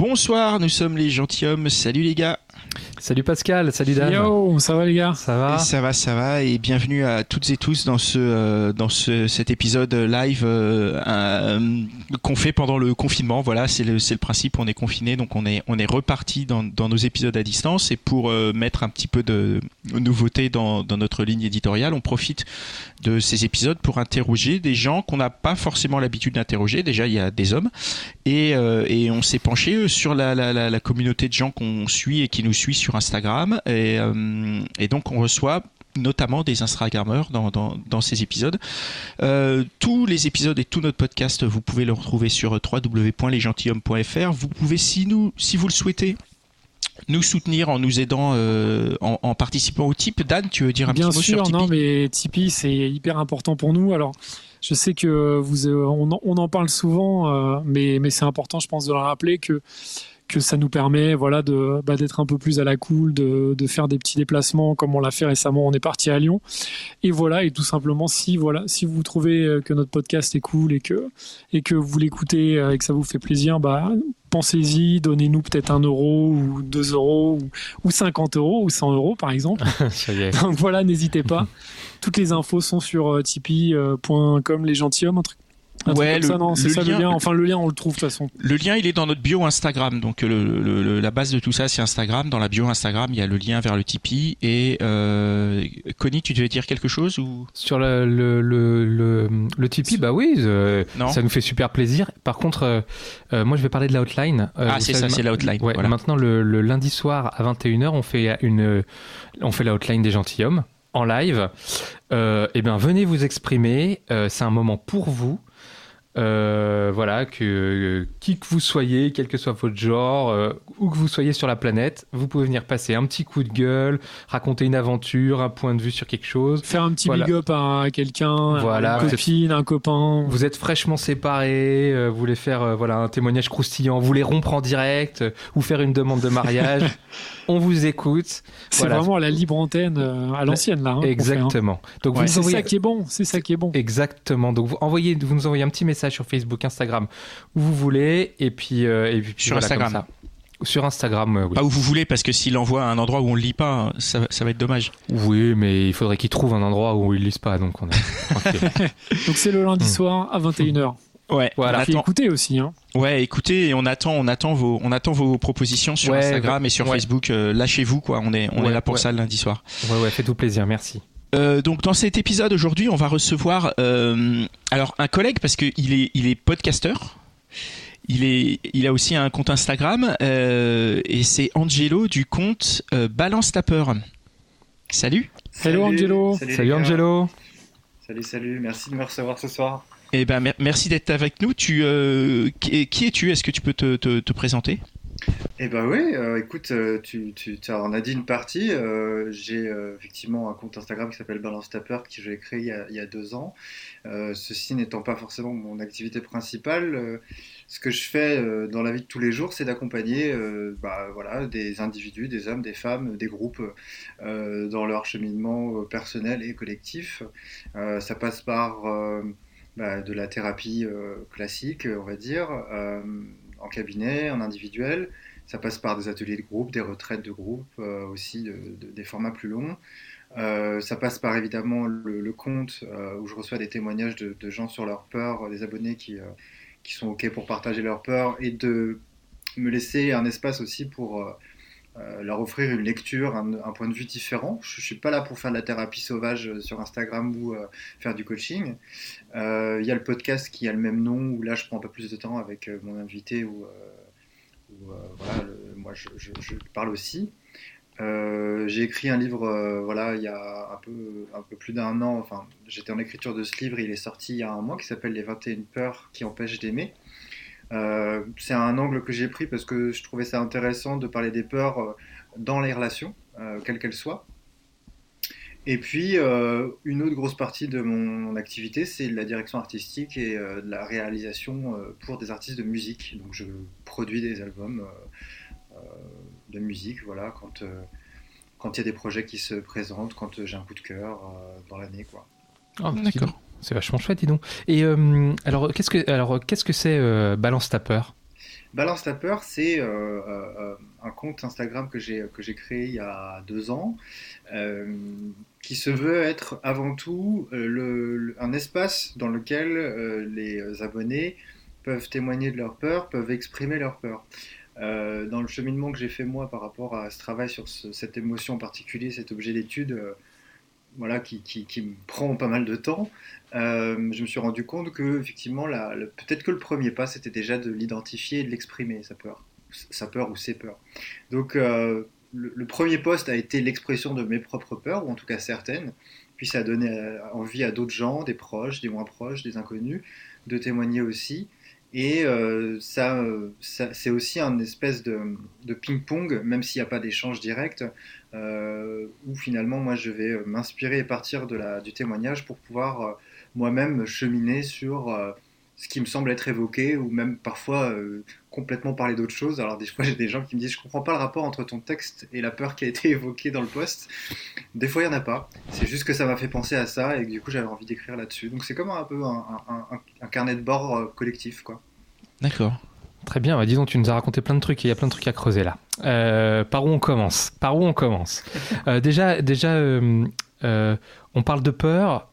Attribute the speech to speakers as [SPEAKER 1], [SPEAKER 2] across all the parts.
[SPEAKER 1] Bonsoir, nous sommes les gentilshommes. Salut les gars.
[SPEAKER 2] Salut Pascal, salut Dan.
[SPEAKER 3] Yo, ça va les gars?
[SPEAKER 2] Ça va?
[SPEAKER 1] Ça va, ça va, et bienvenue à toutes et tous dans ce euh, dans ce, cet épisode live euh, euh, qu'on fait pendant le confinement. Voilà, c'est le c'est le principe. On est confiné, donc on est on est reparti dans dans nos épisodes à distance. Et pour euh, mettre un petit peu de nouveauté dans dans notre ligne éditoriale, on profite de ces épisodes pour interroger des gens qu'on n'a pas forcément l'habitude d'interroger. Déjà, il y a des hommes, et euh, et on s'est penché sur la la la, la communauté de gens qu'on suit et qui nous suit sur Instagram et, euh, et donc on reçoit notamment des Instagrammeurs dans, dans, dans ces épisodes. Euh, tous les épisodes et tout notre podcast, vous pouvez le retrouver sur www.lesgentilhommes.fr. Vous pouvez, si, nous, si vous le souhaitez, nous soutenir en nous aidant, euh, en, en, participant au type. Dan, tu veux dire un
[SPEAKER 3] Bien
[SPEAKER 1] petit mot
[SPEAKER 3] sûr,
[SPEAKER 1] sur Tipeee?
[SPEAKER 3] non, mais Tipeee, c'est hyper important pour nous. Alors, je sais que vous, on, on, en parle souvent, mais, mais c'est important, je pense, de le rappeler que que ça nous permet voilà de bah, d'être un peu plus à la cool de, de faire des petits déplacements comme on l'a fait récemment on est parti à Lyon et voilà et tout simplement si voilà si vous trouvez que notre podcast est cool et que et que vous l'écoutez et que ça vous fait plaisir bah pensez-y, donnez-nous peut-être un euro ou deux euros ou, ou 50 euros ou 100 euros par exemple. Donc voilà, n'hésitez pas. Toutes les infos sont sur euh, tipeee.com les gentilshommes, un truc un
[SPEAKER 1] ouais,
[SPEAKER 3] le, ça, non, c'est ça lien, le lien. Enfin, le lien, on le trouve de toute façon.
[SPEAKER 1] Le lien, il est dans notre bio Instagram. Donc, le, le, la base de tout ça, c'est Instagram. Dans la bio Instagram, il y a le lien vers le Tipeee. Et euh, Connie, tu devais dire quelque chose ou?
[SPEAKER 2] Sur le, le, le, le, Tipeee, bah oui, euh, ça nous fait super plaisir. Par contre, euh, moi, je vais parler de l'outline.
[SPEAKER 1] ah, c'est ça, c'est l'outline.
[SPEAKER 2] Ouais,
[SPEAKER 1] voilà.
[SPEAKER 2] Maintenant, le, lundi soir à 21h, on fait une, on fait l'outline des gentilshommes en live. Euh, eh bien, venez vous exprimer. c'est un moment pour vous. Euh, voilà, que euh, qui que vous soyez, quel que soit votre genre, euh, où que vous soyez sur la planète, vous pouvez venir passer un petit coup de gueule, raconter une aventure, un point de vue sur quelque chose.
[SPEAKER 3] Faire un petit
[SPEAKER 2] voilà.
[SPEAKER 3] big up à quelqu'un,
[SPEAKER 2] voilà,
[SPEAKER 3] une copine, un copain.
[SPEAKER 2] Vous êtes fraîchement séparés, vous voulez faire voilà, un témoignage croustillant, vous voulez rompre en direct, ou faire une demande de mariage. on vous écoute.
[SPEAKER 3] C'est voilà. vraiment à la libre antenne à l'ancienne là. Hein,
[SPEAKER 2] Exactement.
[SPEAKER 3] Donc ouais, c'est envoyez... ça qui est bon, c'est ça qui est bon.
[SPEAKER 2] Exactement. Donc vous envoyez, vous nous envoyez un petit message sur Facebook, Instagram, où vous voulez, et puis, euh, et puis
[SPEAKER 1] sur
[SPEAKER 2] voilà,
[SPEAKER 1] Instagram.
[SPEAKER 2] Ça. Sur Instagram, euh, oui.
[SPEAKER 1] Pas où vous voulez, parce que s'il envoie à un endroit où on ne lit pas, ça, ça va être dommage.
[SPEAKER 2] Oui, mais il faudrait qu'il trouve un endroit où il ne lise pas, donc on est
[SPEAKER 3] Donc c'est le lundi soir à 21h.
[SPEAKER 1] Ouais,
[SPEAKER 3] voilà. Puis écoutez aussi. Hein.
[SPEAKER 1] Ouais, écoutez, et on attend, on attend vos, on attend vos propositions sur
[SPEAKER 2] ouais,
[SPEAKER 1] Instagram
[SPEAKER 2] bah,
[SPEAKER 1] et sur
[SPEAKER 2] ouais.
[SPEAKER 1] Facebook. Euh, Lâchez-vous, quoi. On est, on
[SPEAKER 2] ouais,
[SPEAKER 1] est là pour ça le lundi soir.
[SPEAKER 2] Ouais, ouais, faites-vous plaisir, merci.
[SPEAKER 1] Euh, donc dans cet épisode aujourd'hui, on va recevoir euh, alors un collègue parce que il est, il est podcasteur. Il, est, il a aussi un compte Instagram euh, et c'est Angelo du compte euh, Balance ta peur. Salut.
[SPEAKER 3] Hello Angelo.
[SPEAKER 2] Salut, salut Angelo.
[SPEAKER 4] Salut, salut. Merci de me recevoir ce soir.
[SPEAKER 1] Eh ben, mer merci d'être avec nous. Tu, euh, qui, qui es-tu? Est-ce que tu peux te, te, te présenter?
[SPEAKER 4] Eh ben oui, euh, écoute, tu, tu en as dit une partie. Euh, j'ai euh, effectivement un compte Instagram qui s'appelle Balance ta peur que j'ai créé il y, a, deux ans. Euh, ceci n'étant pas forcément mon activité principale, ce que je fais dans la vie de tous les jours, c'est d'accompagner bah, voilà, des individus, des hommes, des femmes, des groupes dans leur cheminement personnel et collectif. ça passe par bah, de la thérapie classique, on va dire en cabinet, en individuel. Ça passe par des ateliers de groupe, des retraites de groupe, euh, aussi de, de, des formats plus longs. Euh, ça passe par évidemment le, compte euh, où je reçois des témoignages de, de, gens sur leur peur, des abonnés qui, qui sont OK pour partager leur peur et de me laisser un espace aussi pour leur offrir une lecture, un, point de vue différent. Je ne suis pas là pour faire de la thérapie sauvage sur Instagram ou faire du coaching. Il euh, y a le podcast qui a le même nom, où là je prends un peu plus de temps avec euh, mon invité, où, moi je, je, parle aussi. Euh, j'ai écrit un livre voilà, il y a un peu, un peu plus d'un an, enfin j'étais en écriture de ce livre, il est sorti il y a un mois, qui s'appelle Les 21 peurs qui empêchent d'aimer. C'est un angle que j'ai pris parce que je trouvais ça intéressant de parler des peurs dans les relations, quelles qu'elles soient. Et puis, une autre grosse partie de mon activité, c'est la direction artistique et de la réalisation pour des artistes de musique. Donc, je produis des albums de musique, voilà, quand quand il y a des projets qui se présentent, quand j'ai un coup de cœur dans l'année, quoi.
[SPEAKER 2] Oh, D'accord. C'est vachement chouette, dis donc. Et euh, alors, qu'est-ce que alors qu'est-ce que c'est euh, Balance ta peur?
[SPEAKER 4] Balance ta peur, c'est euh, un compte Instagram que j'ai que j'ai créé il y a deux ans, qui se veut être avant tout un espace dans lequel les abonnés peuvent témoigner de leur peur, peuvent exprimer leur peur. dans le cheminement que j'ai fait moi par rapport à ce travail sur cette émotion en particulier, cet objet d'étude voilà, qui, qui, me prend pas mal de temps, euh, je me suis rendu compte que effectivement, peut-être que le premier pas, c'était déjà de l'identifier et de l'exprimer, sa peur, sa peur ou ses peurs. Donc, euh, le, premier poste a été l'expression de mes propres peurs, ou en tout cas certaines, puis ça a donné euh, envie à d'autres gens, des proches, des moins proches, des inconnus, de témoigner aussi. Et ça, c'est aussi un espèce de, de ping-pong, même s'il n'y a pas d'échange direct, euh, où finalement moi je vais m'inspirer et partir de la, du témoignage pour pouvoir euh, moi-même cheminer sur euh, ce qui me semble être évoqué ou même parfois complètement parler d'autre chose. Alors des fois j'ai des gens qui me disent je comprends pas le rapport entre ton texte et la peur qui a été évoquée dans le post. Des fois il y en a pas. C'est juste que ça m'a fait penser à ça et du coup j'avais envie d'écrire là-dessus. Donc c'est comme un peu un, un, carnet de bord collectif quoi.
[SPEAKER 2] D'accord. Très bien, bah, disons, tu nous as raconté plein de trucs et il y a plein de trucs à creuser là. Euh, par où on commence? Par où on commence? Euh, Déjà, déjà euh, on parle de peur.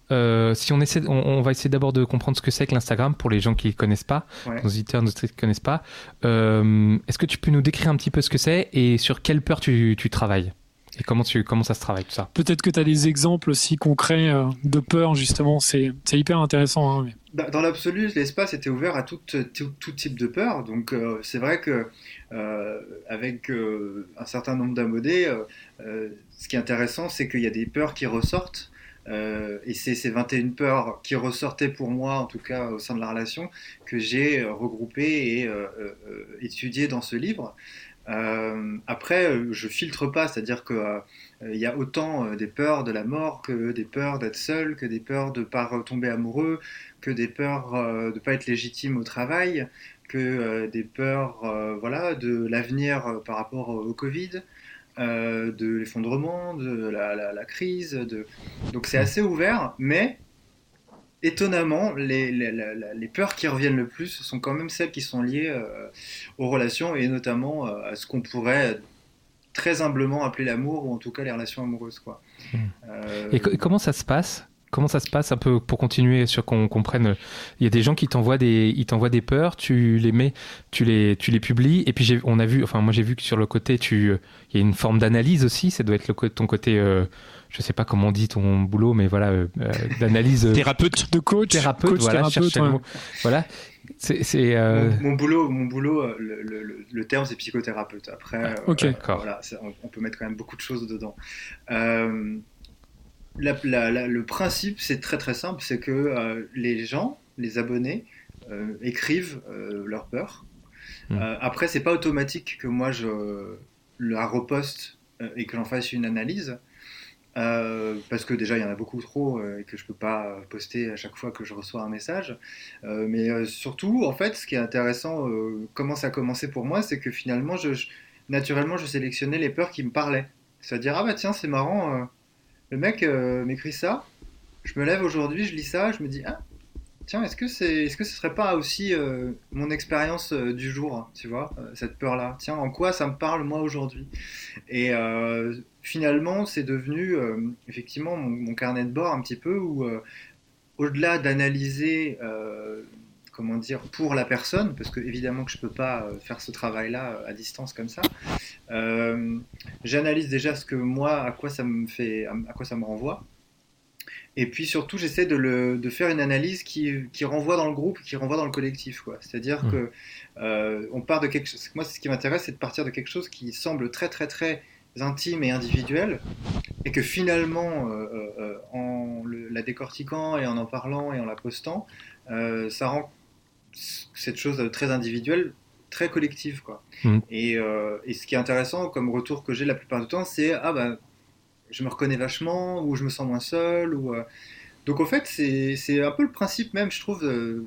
[SPEAKER 2] si on essaie, on, va essayer d'abord de comprendre ce que c'est que l'Instagram pour les gens qui ne connaissent pas, nos auditeurs, nos qui ne connaissent pas. Est-ce que tu peux nous décrire un petit peu ce que c'est et sur quelle peur tu, tu travailles et comment, tu, comment ça se travaille tout ça?
[SPEAKER 3] Peut-être que tu as des exemples aussi concrets de peur, justement. C'est hyper intéressant. Hein,
[SPEAKER 4] bah, dans l'absolu, l'espace était ouvert à tout, tout, type de peur. Donc euh, c'est vrai que euh, avec euh, un certain nombre d'abonnés, ce qui est intéressant, c'est qu'il y a des peurs qui ressortent. et c'est ces 21 peurs qui ressortaient pour moi, en tout cas au sein de la relation, que j'ai regroupées et étudiées dans ce livre. après, je filtre pas, c'est-à-dire que il y a autant des peurs de la mort que des peurs d'être seul, que des peurs de ne pas retomber amoureux, que des peurs euh, de ne pas être légitime au travail, que euh, des peurs euh, voilà, de l'avenir par rapport au Covid. De l'effondrement, de la, crise. De... Donc c'est assez ouvert, mais étonnamment, les, les, peurs qui reviennent le plus sont quand même celles qui sont liées aux relations et notamment à ce qu'on pourrait très humblement appeler l'amour ou en tout cas les relations amoureuses. Quoi.
[SPEAKER 2] Hmm. et, comment ça se passe? Comment ça se passe un peu pour continuer sur qu'on comprenne Il y a des gens qui t'envoient des, ils t'envoient des peurs, tu les mets, tu les, tu les publies, et puis on a vu, enfin moi j'ai vu que sur le côté, tu, il y a une forme d'analyse aussi. Ça doit être le, ton côté, euh, je sais pas comment on dit ton boulot, mais voilà, euh, euh, d'analyse.
[SPEAKER 1] thérapeute,
[SPEAKER 2] de coach, thérapeute, voilà, thérapeute, voilà.
[SPEAKER 4] C'est, mon, boulot, mon boulot, le, terme c'est psychothérapeute. Après,
[SPEAKER 2] ok,
[SPEAKER 4] voilà, on, peut mettre quand même beaucoup de choses dedans le principe, c'est très très simple, c'est que euh, les gens, les abonnés, euh, écrivent euh, leur peur. Hmm. après, c'est pas automatique que moi je la reposte et que j'en fasse une analyse. parce que déjà il y en a beaucoup trop et que je peux pas poster à chaque fois que je reçois un message. mais surtout, en fait, ce qui est intéressant, comment ça a commencé pour moi, c'est que finalement, je, naturellement, je sélectionnais les peurs qui me parlaient. C'est-à-dire, ah bah tiens, c'est marrant, le mec euh, m'écrit ça, je me lève aujourd'hui, je lis ça, je me dis ah tiens est-ce que c'est est-ce que ce serait pas aussi euh, mon expérience euh, du jour, tu vois, cette peur là. Tiens en quoi ça me parle moi aujourd'hui? Et finalement c'est devenu effectivement mon, carnet de bord un petit peu où au-delà d'analyser comment dire, pour la personne, parce que évidemment que je peux pas faire ce travail-là à distance comme ça. Euh, j'analyse déjà ce que moi, à quoi ça me fait, à quoi ça me renvoie. Et puis surtout, j'essaie de, le, de, faire une analyse qui, qui, renvoie dans le groupe, qui renvoie dans le collectif. C'est-à-dire mmh. que euh, on part de quelque chose. Moi, ce qui m'intéresse, c'est de partir de quelque chose qui semble très, très, très intime et individuel, et que finalement, euh, en la décortiquant et en en parlant et en la postant, ça rend cette chose très individuelle, très collective. Quoi.
[SPEAKER 2] Mm.
[SPEAKER 4] Et, euh, et, ce qui est intéressant comme retour que j'ai la plupart du temps, c'est Ah bah, je me reconnais vachement, ou je me sens moins seul. Ou, euh. Donc en fait, c'est un peu le principe même, je trouve, euh,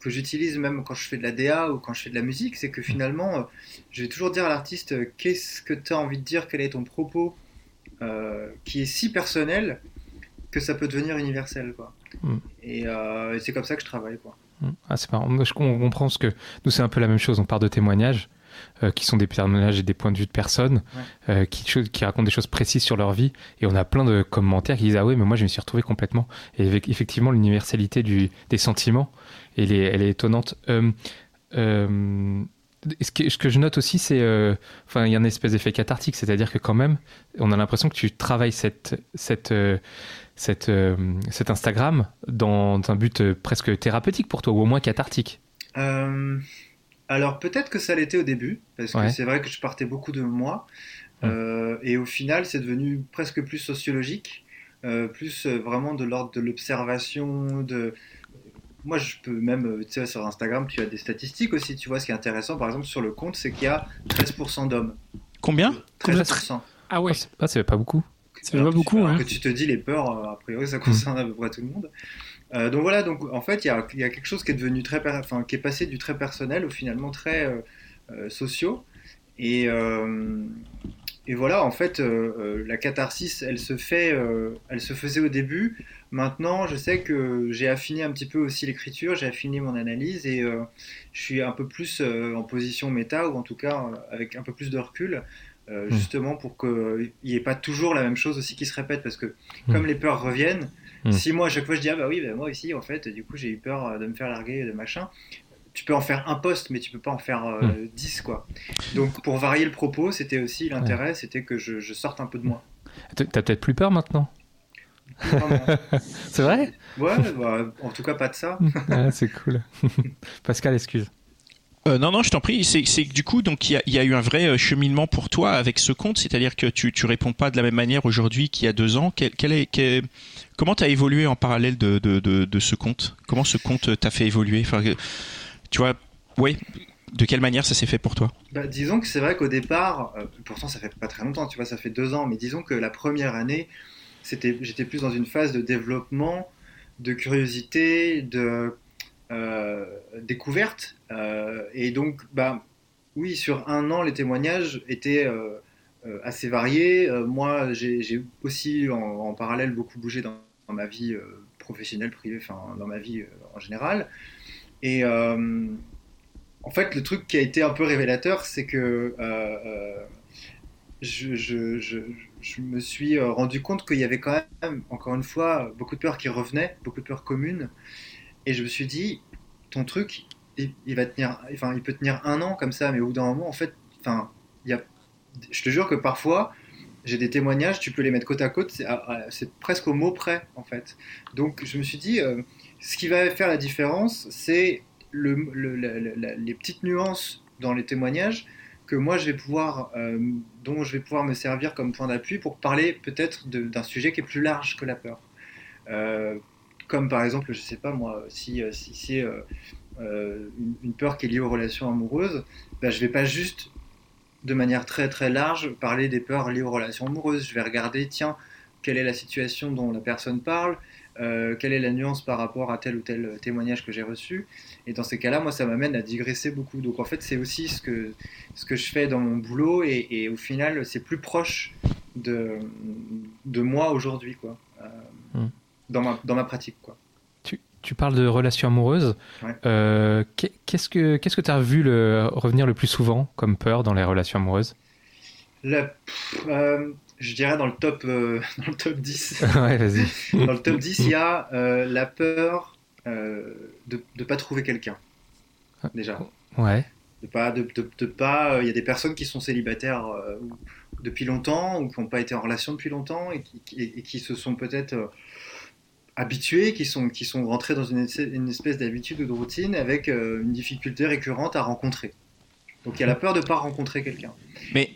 [SPEAKER 4] que j'utilise même quand je fais de la DA ou quand je fais de la musique, c'est que finalement, euh, je vais toujours dire à l'artiste euh, qu'est-ce que tu as envie de dire, quel est ton propos, euh, qui est si personnel que ça peut devenir universel. Quoi.
[SPEAKER 2] Mm.
[SPEAKER 4] Et, euh, et c'est comme ça que je travaille. Quoi.
[SPEAKER 2] Ah, c'est marrant. Moi, je on comprend ce que nous, c'est un peu la même chose. On part de témoignages. Euh, qui sont des témoignages et des points de vue de personnes
[SPEAKER 4] Ouais.
[SPEAKER 2] euh, qui, qui racontent des choses précises sur leur vie et on a plein de commentaires qui disent ah ouais mais moi je me suis retrouvé complètement et avec- effectivement l'universalité du, des sentiments elle est, elle est étonnante Euh, euh, ce, que, ce que je note aussi c'est euh, enfin il y a une espèce d'effet cathartique c'est-à-dire que quand même on a l'impression que tu travailles cette cette euh, cette, euh, cet Instagram dans un but euh, presque thérapeutique pour toi ou au moins cathartique
[SPEAKER 4] Euh, alors peut-être que ça l'était au début, parce que
[SPEAKER 2] Ouais.
[SPEAKER 4] c'est vrai que je partais beaucoup de moi,
[SPEAKER 2] Mm.
[SPEAKER 4] euh, et au final c'est devenu presque plus sociologique, plus vraiment de l'ordre de l'observation, de... Moi je peux même, euh, tu sais, sur Instagram tu as des statistiques aussi, tu vois, ce qui est intéressant par exemple sur le compte c'est qu'il y a 13% d'hommes.
[SPEAKER 1] Combien
[SPEAKER 4] 13%.
[SPEAKER 3] Ah ouais,
[SPEAKER 2] Ah, c'est- ah, c'est pas beaucoup
[SPEAKER 4] Alors
[SPEAKER 3] pas beaucoup. hein.
[SPEAKER 4] que tu te dis les peurs, euh, a priori, ça concerne à peu près tout le monde. Euh, donc voilà, donc en fait, il y a, il y a quelque chose qui est devenu très, enfin, qui est passé du très personnel au finalement très euh, euh, sociaux. Et, euh, et voilà, en fait, la catharsis, elle se fait, euh, elle se faisait au début. Maintenant, je sais que j'ai affiné un petit peu aussi l'écriture, j'ai affiné mon analyse et euh, je suis un peu plus euh, en position méta ou en tout cas euh, avec un peu plus de recul. euh,
[SPEAKER 2] Mm.
[SPEAKER 4] justement pour qu'il n'y ait pas toujours la même chose aussi qui se répète parce que
[SPEAKER 2] Mm.
[SPEAKER 4] comme les peurs reviennent
[SPEAKER 2] Mm.
[SPEAKER 4] si moi à chaque fois je dis ah bah oui bah moi aussi en fait du coup j'ai eu peur de me faire larguer de machin tu peux en faire un poste mais tu peux pas en faire euh,
[SPEAKER 2] Mm.
[SPEAKER 4] 10 quoi donc pour varier le propos c'était aussi l'intérêt c'était que je, je sorte un peu de moi
[SPEAKER 2] T'as peut-être plus peur maintenant? c'est vrai?
[SPEAKER 4] Ouais bah, en tout cas pas de ça
[SPEAKER 2] Ah, c'est cool. Pascal, excuse.
[SPEAKER 1] Euh, non, non, je t'en prie. C'est du coup, donc il y a, il y a eu un vrai euh, cheminement pour toi avec ce compte, c'est-à-dire que tu tu réponds pas de la même manière aujourd'hui qu'il y a deux ans. Quel, quel est, quel- comment t'as évolué en parallèle de, de, de, de ce compte? Comment ce compte t'a fait évoluer? Enfin, que- tu vois, ouais. De quelle manière ça s'est fait pour toi?
[SPEAKER 4] Bah, disons que c'est vrai qu'au départ, euh, pourtant ça fait pas très longtemps, tu vois, ça fait deux ans, mais disons que la première année, c'était, j'étais plus dans une phase de développement, de curiosité, de euh, découverte, euh, et donc, bah, oui, sur un an, les témoignages étaient euh, assez variés. Moi, j'ai, aussi en, parallèle beaucoup bougé dans, ma vie professionnelle, privée, enfin dans ma vie en général, et en fait, le truc qui a été un peu révélateur, c'est que je- je me suis euh, rendu compte qu'il y avait quand même, encore une fois, beaucoup de peurs qui revenaient, beaucoup de peurs communes. Et je me suis dit, ton truc, il, va tenir, enfin, il peut tenir un an comme ça, mais au bout d'un moment, en fait, enfin, il y a, je te jure que parfois, j'ai des témoignages, tu peux les mettre côte à côte, c'est à- c'est presque au mot près, en fait. Donc, je me suis dit, euh, ce qui va faire la différence, c'est les petites nuances dans les témoignages que moi je vais pouvoir, euh, dont je vais pouvoir me servir comme point d'appui pour parler peut-être d'un sujet qui est plus large que la peur. Euh, comme par exemple, je sais pas moi, si, euh, si c'est une, une peur qui est liée aux relations amoureuses, ben, je vais pas juste de manière très très large parler des peurs liées aux relations amoureuses. Je vais regarder, tiens, quelle est la situation dont la personne parle, euh, quelle est la nuance par rapport à tel ou tel témoignage que j'ai reçu? Et dans ces cas-là, moi, ça m'amène à digresser beaucoup. Donc en fait, c'est aussi ce que, ce que je fais dans mon boulot et, et au final, c'est plus proche de, de moi aujourd'hui, quoi. Euh,
[SPEAKER 2] Mm.
[SPEAKER 4] dans, ma, dans ma pratique, quoi.
[SPEAKER 2] Tu, tu parles de relations amoureuses.
[SPEAKER 4] Ouais.
[SPEAKER 2] Euh, qu'est- qu'est-ce que qu'est-ce que tu as vu le, revenir le plus souvent comme peur dans les relations amoureuses?
[SPEAKER 4] La- je dirais dans le top, euh, dans le top 10.
[SPEAKER 2] Ouais, vas-y.
[SPEAKER 4] Dans le top 10, il y a euh, la peur euh, de ne pas trouver quelqu'un. Déjà.
[SPEAKER 2] Ouais.
[SPEAKER 4] De pas, de, de- de pas, euh, il y a des personnes qui sont célibataires euh, depuis longtemps ou qui n'ont pas été en relation depuis longtemps et qui, qui- et qui se sont peut-être euh, habitués, qui sont, qui sont rentrés dans une, espèce- une espèce d'habitude ou de routine avec euh, une difficulté récurrente à rencontrer. Donc il y a la peur de ne pas rencontrer quelqu'un.
[SPEAKER 1] Mais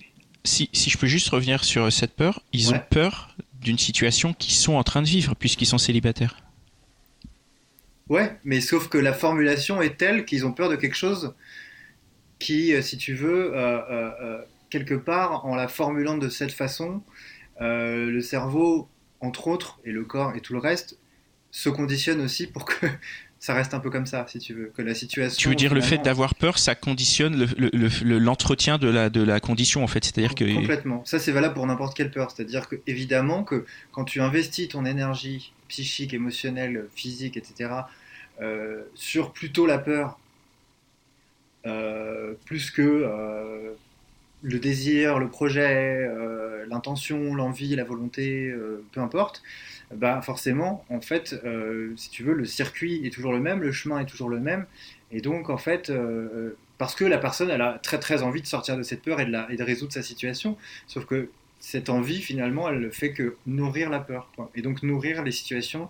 [SPEAKER 1] si, si je peux juste revenir sur cette peur, ils ont peur d'une situation qu'ils sont en train de vivre puisqu'ils sont célibataires.
[SPEAKER 4] Ouais, mais sauf que la formulation est telle qu'ils ont peur de quelque chose qui, si tu veux, quelque part, en la formulant de cette façon, le cerveau, entre autres, et le corps et tout le reste, se conditionne aussi pour que ça reste un peu comme ça, si tu veux, que la situation.
[SPEAKER 1] Tu veux dire le fait d'avoir peur, ça conditionne l'entretien de, la, de la condition, en fait, c'est-à-dire que.
[SPEAKER 4] Complètement. Ça, c'est valable pour n'importe quelle peur. C'est-à-dire que, évidemment, que quand tu investis ton énergie psychique, émotionnelle, physique, etc., euh, sur plutôt la peur, euh, plus que euh, le désir, le projet, l'intention, l'envie, la volonté, peu importe, bah forcément, en fait, euh, si tu veux, le circuit est toujours le même, le chemin est toujours le même, et donc en fait, euh, parce que la personne, a très très envie de sortir de cette peur et de, la, et de résoudre sa situation, sauf que cette envie, finalement, elle ne fait que nourrir la peur, et donc nourrir les situations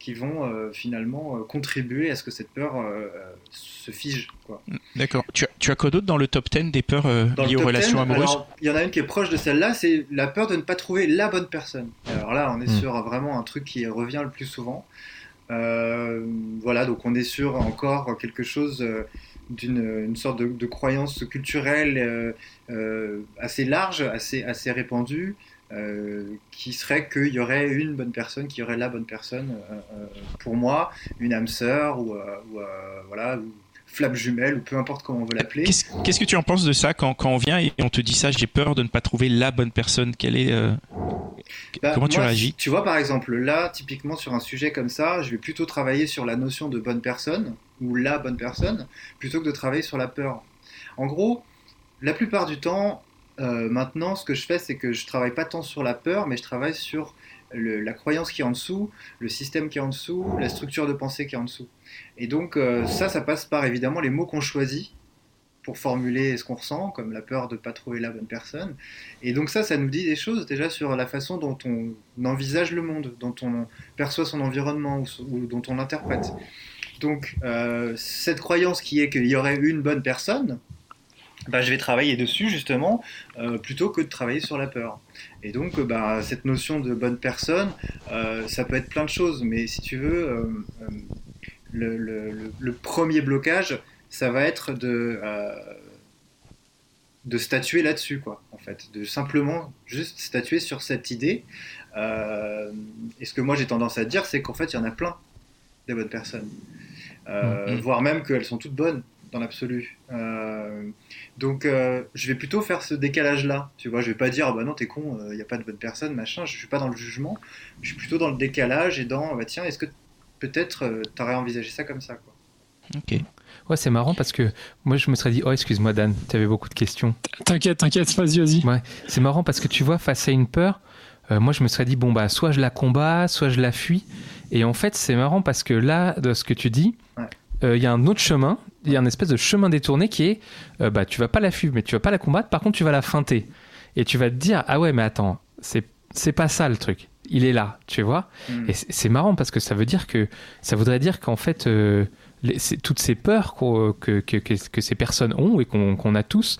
[SPEAKER 4] qui vont euh, finalement euh, contribuer à ce que cette peur euh, se fige.
[SPEAKER 1] D'accord. Tu as, tu as quoi d'autre dans le top 10 des peurs liées aux relations amoureuses
[SPEAKER 4] Il y en a une qui est proche de celle-là, c'est la peur de ne pas trouver la bonne personne. Alors là, on est hmm. sur vraiment un truc qui revient le plus souvent. voilà, donc on est sur encore quelque chose d'une une sorte de, croyance culturelle assez large, assez, assez répandue, euh, qui serait qu'il y aurait une bonne personne, qui y aurait la bonne personne euh, euh, pour moi, une âme sœur ou, voilà, ou flamme jumelle ou peu importe comment on veut l'appeler.
[SPEAKER 1] Qu'est-ce que tu en penses de ça quand, quand, on vient et on te dit ça J'ai peur de ne pas trouver la bonne personne. Quelle est bah, Comment tu réagis
[SPEAKER 4] Tu vois par exemple là, typiquement sur un sujet comme ça, je vais plutôt travailler sur la notion de bonne personne ou la bonne personne plutôt que de travailler sur la peur. En gros, la plupart du temps, euh, maintenant, ce que je fais, c'est que je travaille pas tant sur la peur, mais je travaille sur la croyance qui est en dessous, le système qui est en dessous, la structure de pensée qui est en dessous. Et donc, euh, ça, ça passe par évidemment les mots qu'on choisit pour formuler ce qu'on ressent, comme la peur de ne pas trouver la bonne personne. Et donc ça, ça nous dit des choses déjà sur la façon dont on envisage le monde, dont on perçoit son environnement ou, dont on l'interprète. Donc euh, cette croyance qui est qu'il y aurait une bonne personne, bah, je vais travailler dessus justement euh, plutôt que de travailler sur la peur. Et donc euh, bah, cette notion de bonne personne, euh, ça peut être plein de choses, mais si tu veux, le, premier blocage, ça va être de, de statuer là-dessus, quoi, en fait, de simplement juste statuer sur cette idée. et ce que moi j'ai tendance à dire, c'est qu'en fait, il y en a plein des bonnes personnes. Mm-hmm. voire même qu'elles sont toutes bonnes dans l'absolu. Euh, donc, euh, je vais plutôt faire ce décalage-là. Tu vois, je vais pas dire, ah bah non, t'es con, il euh, n'y a pas de bonne personne, machin. Je suis pas dans le jugement. Je suis plutôt dans le décalage et dans, bah tiens, est-ce que peut-être tu aurais envisagé ça comme ça, quoi.
[SPEAKER 2] Ok. Ouais, c'est marrant parce que moi, je me serais dit, oh, excuse-moi, Dan, tu avais beaucoup de questions.
[SPEAKER 3] T'inquiète, t'inquiète, vas-y, vas-y.
[SPEAKER 2] Ouais, c'est marrant parce que tu vois, face à une peur, moi, je me serais dit, bon, bah, soit je la combats, soit je la fuis. Et en fait, c'est marrant parce que là, de ce que tu dis, il y a un autre chemin il y a un espèce de chemin détourné qui est euh, bah tu vas pas la fuir mais tu vas pas la combattre par contre tu vas la feinter et tu vas te dire ah ouais mais attends c'est c'est pas ça le truc il est là tu vois mm. et c'est marrant parce que ça veut dire que ça voudrait dire qu'en fait euh, toutes ces peurs que, que, que, ces personnes ont et qu'on a tous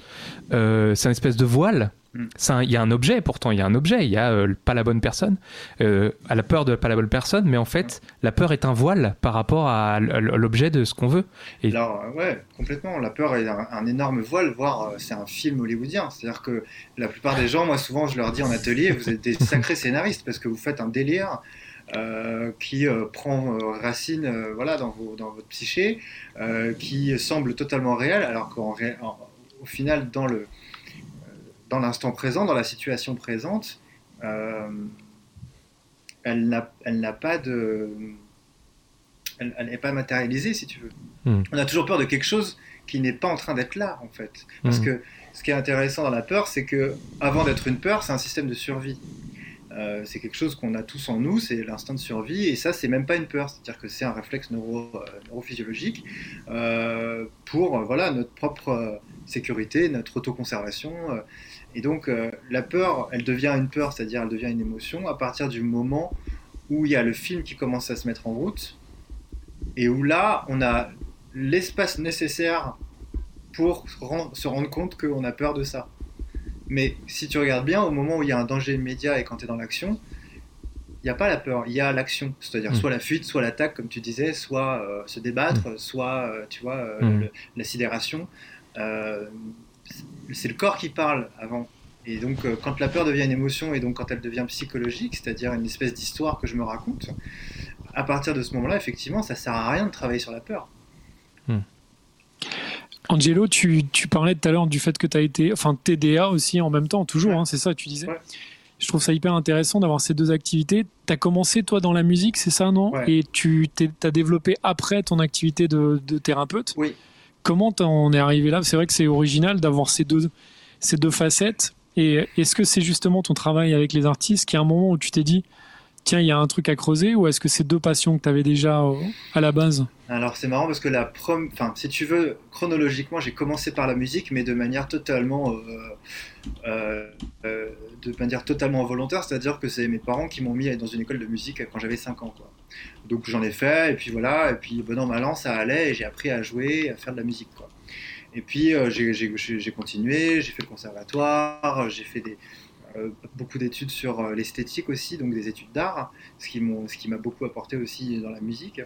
[SPEAKER 2] euh, c'est une espèce de voile. Il y a un objet, pourtant, il y a un objet, il y a euh, pas la bonne personne, euh, à la peur de pas la bonne personne, mais en fait, la peur est un voile par rapport à l'objet de ce qu'on veut.
[SPEAKER 4] Et... Alors, ouais, complètement. La peur est un, énorme voile, voire euh, c'est un film hollywoodien. C'est-à-dire que la plupart des gens, moi, souvent, je leur dis en atelier, vous êtes des sacrés scénaristes parce que vous faites un délire. qui prend racine voilà, dans, dans, votre psyché, qui semble totalement réel, alors qu'au final, dans le, dans l'instant présent, dans la situation présente, euh, elle n'a pas de. Elle n'est pas matérialisée, si tu veux. Hmm. On a toujours peur de quelque chose qui n'est pas en train d'être là, en fait. Parce hmm. que ce qui est intéressant dans la peur, c'est que avant d'être une peur, c'est un système de survie. Euh, c'est quelque chose qu'on a tous en nous, c'est l'instinct de survie, et ça, c'est même pas une peur, c'est-à-dire que c'est un réflexe neuro, euh, neurophysiologique pour voilà notre propre sécurité, notre autoconservation. Et donc euh, la peur, elle devient une peur, c'est-à-dire elle devient une émotion à partir du moment où il y a le film qui commence à se mettre en route et où là, on a l'espace nécessaire pour se rendre compte qu'on a peur de ça. Mais si tu regardes bien, au moment où il y a un danger immédiat et quand tu es dans l'action, il n'y a pas la peur, il y a l'action, c'est-à-dire
[SPEAKER 2] Mm.
[SPEAKER 4] soit la fuite, soit l'attaque, comme tu disais, soit euh, se débattre, soit, euh, tu vois,
[SPEAKER 2] Mm.
[SPEAKER 4] le- la sidération. C'est le corps qui parle avant. Et donc, euh, quand la peur devient une émotion, et donc quand elle devient psychologique, c'est-à-dire une espèce d'histoire que je me raconte, à partir de ce moment-là, effectivement, ça sert à rien de travailler sur la peur.
[SPEAKER 3] Angelo, tu, tu parlais tout à l'heure du fait que tu as été, enfin TDA aussi en même temps, toujours,
[SPEAKER 4] Ouais.
[SPEAKER 3] hein, c'est ça, tu disais.
[SPEAKER 4] Ouais.
[SPEAKER 3] Je trouve ça hyper intéressant d'avoir ces deux activités. Tu as commencé toi dans la musique, c'est ça, non?
[SPEAKER 4] Ouais.
[SPEAKER 3] Et tu as développé après ton activité de, de thérapeute?
[SPEAKER 4] Oui.
[SPEAKER 3] Comment t'en es arrivé là? C'est vrai que c'est original d'avoir ces deux, ces deux facettes. Et est-ce que c'est justement ton travail avec les artistes qui, à un moment où tu t'es dit, tiens, il y a un truc à creuser, ou est-ce que c'est deux passions que tu avais déjà euh, à la base?
[SPEAKER 4] Alors c'est marrant parce que la prom... enfin si tu veux chronologiquement j'ai commencé par la musique mais de manière totalement euh, euh, euh, de manière totalement volontaire c'est-à-dire que c'est mes parents qui m'ont mis dans une école de musique quand j'avais 5 ans quoi. Donc j'en ai fait et puis voilà et puis bon an mal ça allait et j'ai appris à jouer à faire de la musique quoi. Et puis euh, j'ai- continué, j'ai fait le conservatoire, j'ai fait des beaucoup d'études sur euh, l'esthétique aussi, donc des études d'art, ce qui m'a beaucoup apporté aussi dans la musique.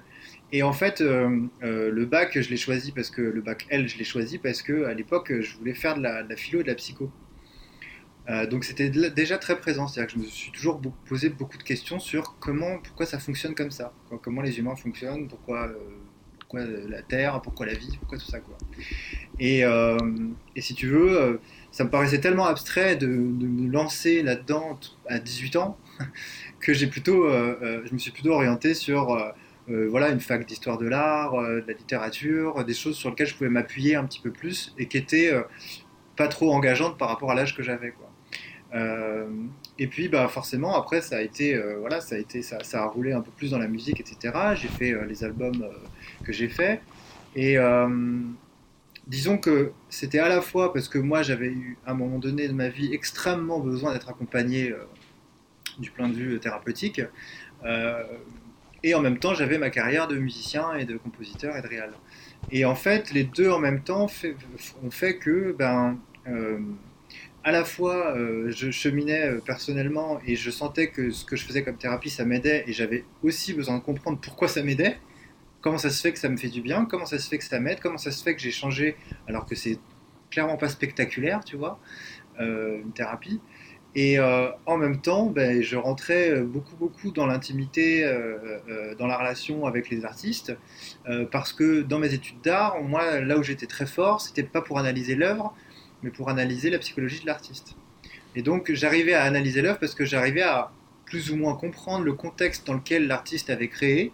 [SPEAKER 4] Et en fait, euh, euh, le bac, je l'ai choisi parce que le bac L, je l'ai choisi parce que à l'époque, je voulais faire de la, philo et de la psycho. Euh, donc c'était déjà très présent, c'est-à-dire que je me suis toujours posé beaucoup de questions sur comment, pourquoi ça fonctionne comme ça, comment les humains fonctionnent, pourquoi, euh, pourquoi la Terre, pourquoi la vie, pourquoi tout ça, quoi. Et, euh, et si tu veux, euh, ça me paraissait tellement abstrait de, de me lancer là-dedans à 18 ans que j'ai plutôt, euh, euh, je me suis plutôt orienté sur euh, voilà, une fac d'histoire de l'art, de la littérature, des choses sur lesquelles je pouvais m'appuyer un petit peu plus et qui étaient pas trop engageantes par rapport à l'âge que j'avais. Quoi. Et puis bah, forcément, après, ça a, été, voilà, ça, a été, ça, ça a roulé un peu plus dans la musique, etc. J'ai fait les albums que j'ai faits. Et disons que c'était à la fois parce que moi, j'avais eu à un moment donné de ma vie extrêmement besoin d'être accompagné euh, du point de vue thérapeutique. Euh, et en même temps, j'avais ma carrière de musicien et de compositeur et de réal. Et en fait, les deux en même temps ont fait que, ben, euh, à la fois, je cheminais personnellement et je sentais que ce que je faisais comme thérapie, ça m'aidait et j'avais aussi besoin de comprendre pourquoi ça m'aidait. Comment ça se fait que ça me fait du bien Comment ça se fait que ça m'aide Comment ça se fait que j'ai changé alors que c'est clairement pas spectaculaire, tu vois, euh, une thérapie et euh, en même temps, ben, je rentrais euh, beaucoup, beaucoup dans l'intimité, dans la relation avec les artistes, parce que dans mes études d'art, moi, là où j'étais très fort, c'était pas pour analyser l'œuvre, mais pour analyser la psychologie de l'artiste. Et donc, j'arrivais à analyser l'œuvre parce que j'arrivais à plus ou moins comprendre le contexte dans lequel l'artiste avait créé,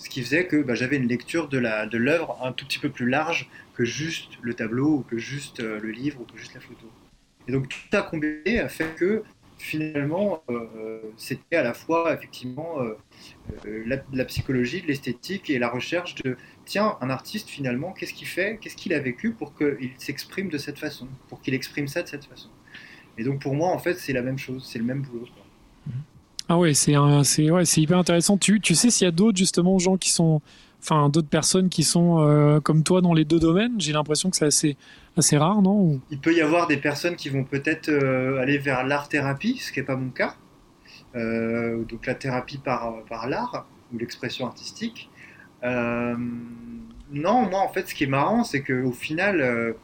[SPEAKER 4] ce qui faisait que ben, j'avais une lecture de l'œuvre un tout petit peu plus large que juste le tableau, ou que juste euh, le livre, ou que juste la photo. Et donc tout ça combiné a fait que finalement euh, c'était à la fois effectivement euh, la, psychologie, l'esthétique et la recherche de tiens un artiste finalement qu'est-ce qu'il fait, qu'est-ce qu'il a vécu pour qu'il s'exprime de cette façon, pour qu'il exprime ça de cette façon. Et donc pour moi en fait c'est la même chose, c'est le même boulot.
[SPEAKER 3] Ah ouais c'est ouais, hyper intéressant. Tu, tu sais s'il y a d'autres justement gens qui sont enfin d'autres personnes qui sont euh, comme toi dans les deux domaines? J'ai l'impression que c'est assez, assez rare, non?
[SPEAKER 4] Il peut y avoir des personnes qui vont peut-être euh, aller vers l'art-thérapie, ce qui n'est pas mon cas. Euh, donc la thérapie par, par l'art ou l'expression artistique. Non, moi en fait ce qui est marrant c'est qu'au final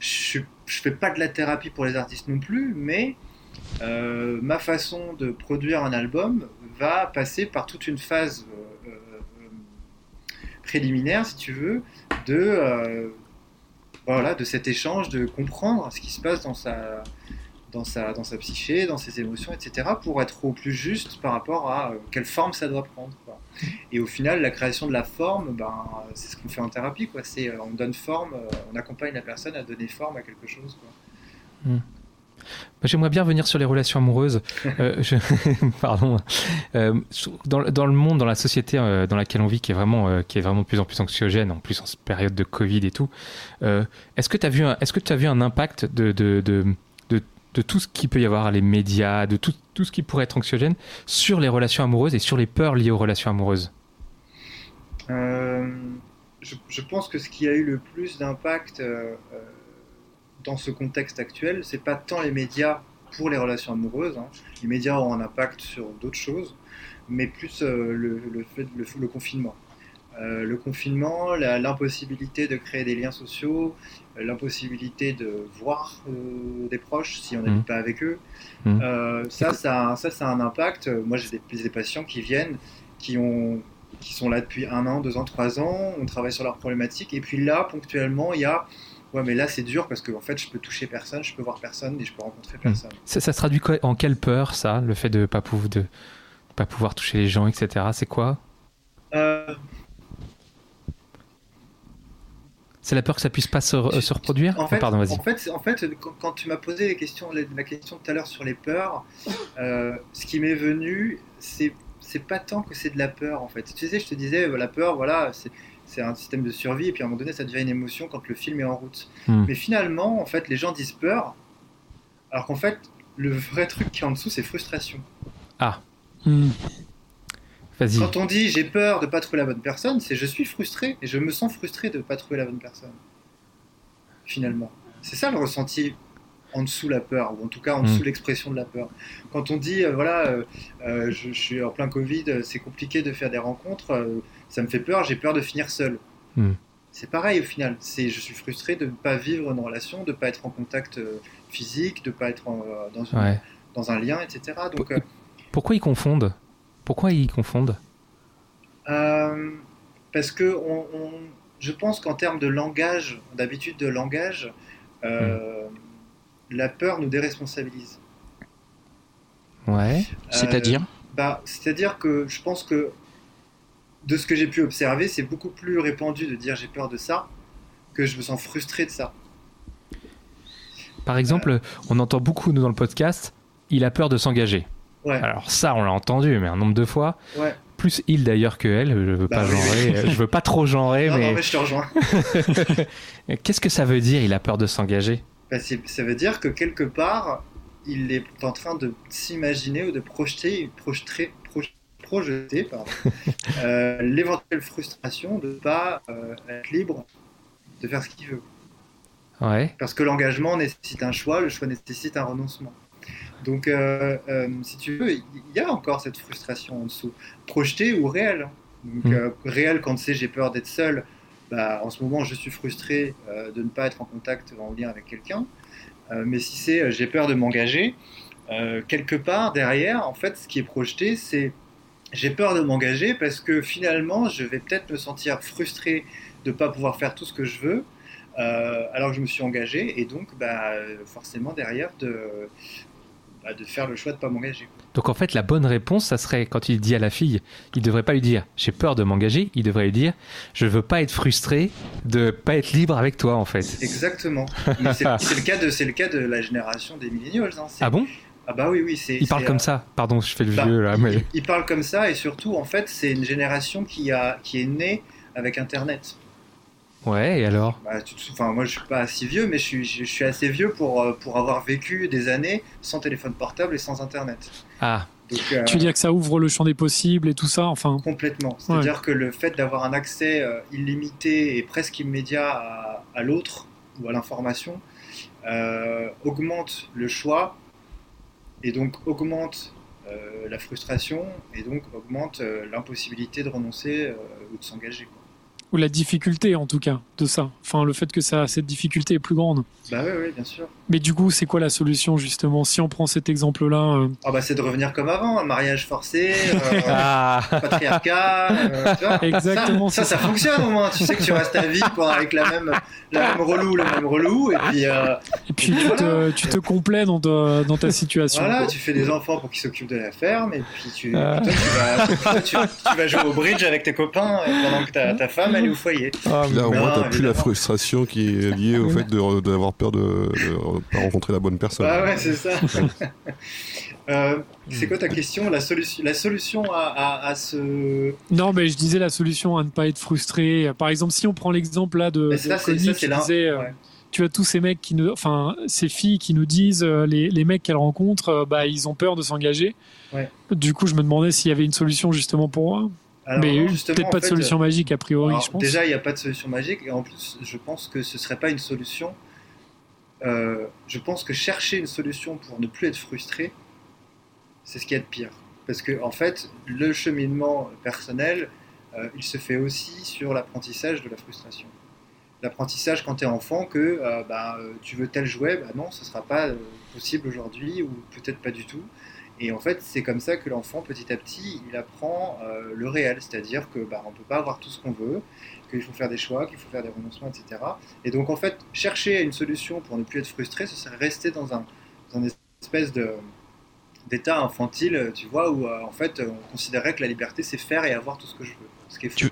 [SPEAKER 4] je ne fais pas de la thérapie pour les artistes non plus, mais euh, ma façon de produire un album va passer par toute une phase euh, préliminaire, si tu veux, de, euh, voilà, de cet échange, de comprendre ce qui se passe dans sa, dans sa, dans sa psyché, dans ses émotions, etc., pour être au plus juste par rapport à euh, quelle forme ça doit prendre. Et au final, la création de la forme, ben, c'est ce qu'on fait en thérapie. Quoi. C'est, euh, on donne forme, euh, on accompagne la personne à donner forme à quelque chose.
[SPEAKER 2] Mmh. J'aimerais bien revenir sur les relations amoureuses. euh, je... Pardon. Euh, dans, dans, le monde, dans la société euh, dans laquelle on vit, qui est vraiment, euh, qui est vraiment de plus en plus anxiogène, en plus en cette période de Covid et tout, euh, est-ce que tu as vu, un, est-ce que tu as vu un impact de, de, de, de, de tout ce qu'il peut y avoir, les médias, de tout, tout ce qui pourrait être anxiogène, sur les relations amoureuses et sur les peurs liées aux relations amoureuses?
[SPEAKER 4] Euh, je, je, pense que ce qui a eu le plus d'impact euh, dans ce contexte actuel, c'est pas tant les médias pour les relations amoureuses. hein. Les médias ont un impact sur d'autres choses, mais plus euh, le, le fait, le, le confinement. Euh, le confinement, la- l'impossibilité de créer des liens sociaux, euh, l'impossibilité de voir euh, des proches si on n'habite
[SPEAKER 2] Mhm.
[SPEAKER 4] pas avec eux. Euh, ça, ça, a- ça, ça a un impact. Euh, Moi, j'ai des, des patients qui viennent, qui, ont, qui sont là depuis un an, deux ans, trois ans. On travaille sur leurs problématiques. Et puis là, ponctuellement, il y a Ouais, mais là, c'est dur parce que en fait, je peux toucher personne, je peux voir personne et je peux rencontrer personne.
[SPEAKER 2] Ça, ça se traduit en quelle peur, ça, le fait de pas pouvoir, de pas pouvoir toucher les gens, etc. C'est quoi?
[SPEAKER 4] Euh,
[SPEAKER 2] C'est la peur que ça puisse pas se, se reproduire?
[SPEAKER 4] En
[SPEAKER 2] Oh,
[SPEAKER 4] fait,
[SPEAKER 2] Pardon,
[SPEAKER 4] en fait, en fait quand, tu m'as posé les questions, la, la question tout à l'heure sur les peurs, euh, ce qui m'est venu, c'est c'est pas tant que c'est de la peur en fait. Tu sais, je te disais, euh, la peur, voilà, c'est c'est un système de survie et puis à un moment donné, ça devient une émotion quand le film est en route.
[SPEAKER 2] Hmm.
[SPEAKER 4] Mais finalement, en fait, les gens disent peur, alors qu'en fait, le vrai truc qui est en dessous, c'est frustration.
[SPEAKER 3] Hmm.
[SPEAKER 2] Vas-y.
[SPEAKER 4] Quand on dit j'ai peur de pas trouver la bonne personne, c'est je suis frustré et je me sens frustré de pas trouver la bonne personne. Finalement, c'est ça le ressenti en dessous la peur, ou en tout cas en dessous l'expression de la peur. Quand on dit euh, voilà, euh, euh, je, je suis en plein Covid, c'est compliqué de faire des rencontres, euh, ça me fait peur, j'ai peur de finir seul.
[SPEAKER 2] Mm.
[SPEAKER 4] C'est pareil au final. C'est je suis frustré de ne pas vivre une relation, de ne pas être en contact euh, physique, de ne pas être en, euh, dans, une-
[SPEAKER 2] Ouais.
[SPEAKER 4] dans un lien, etc. Donc euh,
[SPEAKER 2] Pourquoi ils confondent? Pourquoi ils confondent?
[SPEAKER 4] Euh, parce que on, on- je pense qu'en termes de langage, d'habitude de langage, euh, la peur nous déresponsabilise.
[SPEAKER 2] Ouais.
[SPEAKER 1] C'est-à-dire?
[SPEAKER 4] Bah, c'est-à-dire que je pense que de ce que j'ai pu observer, c'est beaucoup plus répandu de dire j'ai peur de ça que je me sens frustré de ça.
[SPEAKER 2] Par exemple, on entend beaucoup, nous, dans le podcast, il a peur de s'engager.
[SPEAKER 4] Ouais,
[SPEAKER 2] Alors ça, on l'a entendu, mais un nombre de fois.
[SPEAKER 4] ouais.
[SPEAKER 2] Plus il d'ailleurs que elle, je veux
[SPEAKER 4] Bah
[SPEAKER 2] pas
[SPEAKER 4] oui,
[SPEAKER 2] genrer,
[SPEAKER 4] oui.
[SPEAKER 2] je veux pas trop genrer,
[SPEAKER 4] Non,
[SPEAKER 2] mais,
[SPEAKER 4] non, mais je te rejoins.
[SPEAKER 2] qu'est-ce que ça veut dire il a peur de s'engager?
[SPEAKER 4] Bah, ça veut dire que quelque part, il est en train de s'imaginer ou de projeter, projeter, proj- projeter euh, l'éventuelle frustration de ne pas euh, être libre de faire ce qu'il veut.
[SPEAKER 2] Ouais.
[SPEAKER 4] Parce que l'engagement nécessite un choix, le choix nécessite un renoncement. Donc, euh, si tu veux, il y a encore cette frustration en dessous, projetée ou réelle. Donc,
[SPEAKER 2] Mm.
[SPEAKER 4] euh, réelle quand c'est j'ai peur d'être seul, bah, en ce moment je suis frustré de ne pas être en contact, en lien avec quelqu'un. Mais si c'est j'ai peur de m'engager, euh, quelque part derrière, en fait, ce qui est projeté, c'est j'ai peur de m'engager parce que finalement, je vais peut-être me sentir frustré de ne pas pouvoir faire tout ce que je veux, euh, alors que je me suis engagé, et donc bah, forcément derrière de, bah, de faire le choix de ne pas m'engager.
[SPEAKER 2] Donc en fait, la bonne réponse, ça serait quand il dit à la fille, il devrait pas lui dire j'ai peur de m'engager, il devrait lui dire je veux pas être frustré de pas être libre avec toi en fait.
[SPEAKER 4] Exactement. C'est le cas de c'est le cas de la génération des millennials. hein.
[SPEAKER 2] Ah bon?
[SPEAKER 4] Ah bah oui oui c'est.
[SPEAKER 2] Il parle comme
[SPEAKER 4] euh,
[SPEAKER 2] ça. Pardon, je fais le
[SPEAKER 4] bah,
[SPEAKER 2] vieux là,
[SPEAKER 4] il-
[SPEAKER 2] mais
[SPEAKER 4] il, parle comme ça et surtout en fait c'est une génération qui a qui est née avec Internet.
[SPEAKER 2] ouais. Et alors?
[SPEAKER 4] Bah, tu te- enfin moi je suis pas si vieux mais je suis je, je suis assez vieux pour euh, pour avoir vécu des années sans téléphone portable et sans Internet.
[SPEAKER 2] Ah,
[SPEAKER 4] Donc euh,
[SPEAKER 3] Tu veux dire que ça ouvre le champ des possibles et tout ça Enfin,
[SPEAKER 4] Complètement. C'est-à-dire que le fait d'avoir un accès euh, illimité et presque immédiat à, à l'autre ou à l'information euh, augmente le choix et donc augmente euh, la frustration et donc augmente euh, l'impossibilité de renoncer euh, ou de s'engager.
[SPEAKER 3] Ou la difficulté en tout cas de ça. Enfin, le fait que ça, cette difficulté est plus grande.
[SPEAKER 4] Bah oui, oui, bien sûr.
[SPEAKER 3] Mais du coup, c'est quoi la solution justement Si on prend cet exemple-là, euh,
[SPEAKER 4] Ah bah c'est de revenir comme avant, un mariage forcé, euh,
[SPEAKER 2] ah,
[SPEAKER 4] patriarcat, euh, tu vois.
[SPEAKER 3] Exactement,
[SPEAKER 4] Ça, ça, ça fonctionne au moins. Tu sais que tu restes à vie avec la même, la même relou, le même relou, et puis euh,
[SPEAKER 3] et puis tu te, tu te complais dans ta, dans ta situation.
[SPEAKER 4] Voilà,
[SPEAKER 3] quoi.
[SPEAKER 4] tu fais des enfants pour qu'ils s'occupent de la ferme, et puis tu,
[SPEAKER 2] Ah.
[SPEAKER 4] toi, tu, vas, tu, tu vas jouer au bridge avec tes copains euh, pendant que ta, ta femme elle est au foyer.
[SPEAKER 2] Ah,
[SPEAKER 5] Là, au moins, t'as plus la frustration qui est liée au fait de- d'avoir peur de ne pas rencontrer la bonne personne.
[SPEAKER 4] Ah ouais, c'est ça. Euh, c'est quoi ta question? La, solution la solution à, à, à ce.
[SPEAKER 3] Non, mais je disais la solution à ne pas être frustré. Par exemple, si on prend l'exemple là de, Connie
[SPEAKER 4] ça,
[SPEAKER 3] qui disait, euh,
[SPEAKER 4] Ouais.
[SPEAKER 3] tu as tous ces mecs qui nous, enfin, ces filles qui nous disent, euh, les, les mecs qu'elles rencontrent, bah, ils ont peur de s'engager.
[SPEAKER 4] Ouais.
[SPEAKER 3] Du coup, je me demandais s'il y avait une solution justement pour eux.
[SPEAKER 4] Alors,
[SPEAKER 3] mais peut-être pas de
[SPEAKER 4] fait,
[SPEAKER 3] solution magique a priori,
[SPEAKER 4] alors,
[SPEAKER 3] je pense.
[SPEAKER 4] Déjà, il n'y a pas de solution magique, et en plus, je pense que ce serait pas une solution euh, je pense que chercher une solution pour ne plus être frustré, c'est ce qui est de pire. Parce que, en fait, le cheminement personnel, euh, il se fait aussi sur l'apprentissage de la frustration. L'apprentissage quand tu es enfant que euh, bah, tu veux tel jouet, bah non, ce ne sera pas possible aujourd'hui ou peut-être pas du tout. Et en fait, c'est comme ça que l'enfant, petit à petit, il apprend euh, le réel, c'est-à-dire que bah, on peut pas avoir tout ce qu'on veut, qu'il faut faire des choix, qu'il faut faire des renoncements, etc. Et donc, en fait, chercher une solution pour ne plus être frustré, ce serait rester dans un, dans un espèce de d'état infantile, tu vois, où euh, en fait, on considérait que la liberté, c'est faire et avoir tout ce que je veux. Ce qui est.
[SPEAKER 1] Tu-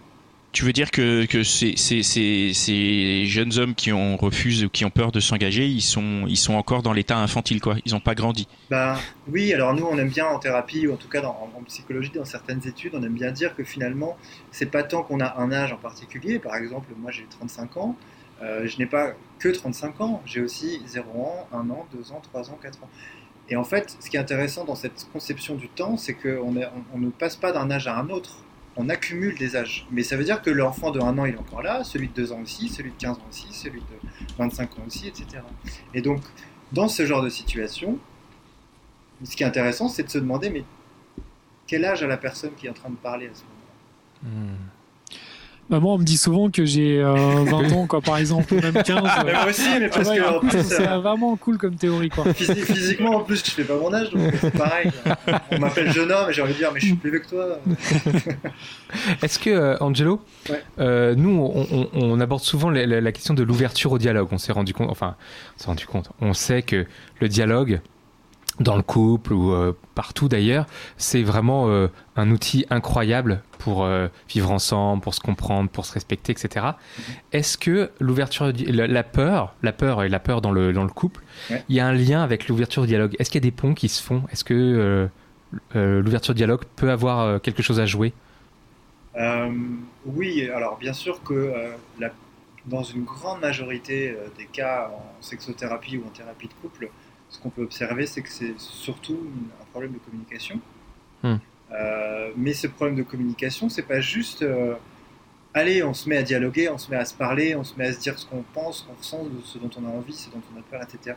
[SPEAKER 1] Tu veux dire que, que ces, ces, ces, ces jeunes hommes qui ont refusé ou qui ont peur de s'engager, ils sont, ils sont encore dans l'état infantile, quoi. Ils n'ont pas grandi.
[SPEAKER 4] Ben, oui, alors nous, on aime bien en thérapie, ou en tout cas en, psychologie, dans certaines études, on aime bien dire que finalement, c'est pas tant qu'on a un âge en particulier. Par exemple, moi j'ai 35 ans, euh, je n'ai pas que 35 ans, j'ai aussi 0 ans, 1 an, 2 ans, 3 ans, 4 ans. Et en fait, ce qui est intéressant dans cette conception du temps, c'est qu'on on, on ne passe pas d'un âge à un autre, on accumule des âges. Mais ça veut dire que l'enfant de 1 an, il est encore là, celui de 2 ans aussi, celui de 15 ans aussi, celui de 25 ans aussi, etc. Et donc, dans ce genre de situation, ce qui est intéressant, c'est de se demander, mais quel âge a la personne qui est en train de parler à ce moment-là?
[SPEAKER 2] Hmm.
[SPEAKER 3] Bah, moi, on me dit souvent que j'ai euh, 20 ans, quoi, par exemple, ou même 15.
[SPEAKER 4] Mais
[SPEAKER 3] euh.
[SPEAKER 4] Moi aussi, mais
[SPEAKER 3] Ah
[SPEAKER 4] parce
[SPEAKER 3] ouais,
[SPEAKER 4] que en plus,
[SPEAKER 3] c'est
[SPEAKER 4] euh,
[SPEAKER 3] vraiment cool comme théorie, quoi.
[SPEAKER 4] physi- physiquement, en plus, je fais pas mon âge, donc c'est pareil. quoi. On m'appelle jeune homme, et j'ai envie de dire, mais je suis plus vieux que toi.
[SPEAKER 2] Est-ce que, euh, Angelo,
[SPEAKER 4] Ouais.
[SPEAKER 2] euh, nous, on, on- on aborde souvent la, la- la question de l'ouverture au dialogue. On s'est rendu compte, enfin, on s'est rendu compte, on sait que le dialogue, dans le couple ou euh, partout d'ailleurs, c'est vraiment euh, un outil incroyable pour euh, vivre ensemble, pour se comprendre, pour se respecter, etc. Est-ce que l'ouverture, la, la peur, la peur et la peur dans le, dans le couple,
[SPEAKER 4] Ouais.
[SPEAKER 2] il y a un lien avec l'ouverture au dialogue? Est-ce qu'il y a des ponts qui se font? Est-ce que l'ouverture au dialogue peut avoir quelque chose à jouer?
[SPEAKER 4] Oui, alors bien sûr que la- dans une grande majorité des cas en sexothérapie ou en thérapie de couple, ce qu'on peut observer, c'est que c'est surtout un problème de communication.
[SPEAKER 2] Hmm.
[SPEAKER 4] Euh, mais ce problème de communication, c'est pas juste euh, allez, on se met à dialoguer, on se met à se parler, on se met à se dire ce qu'on pense, ce qu'on ressent, ce dont on a envie, ce dont on a peur, etc.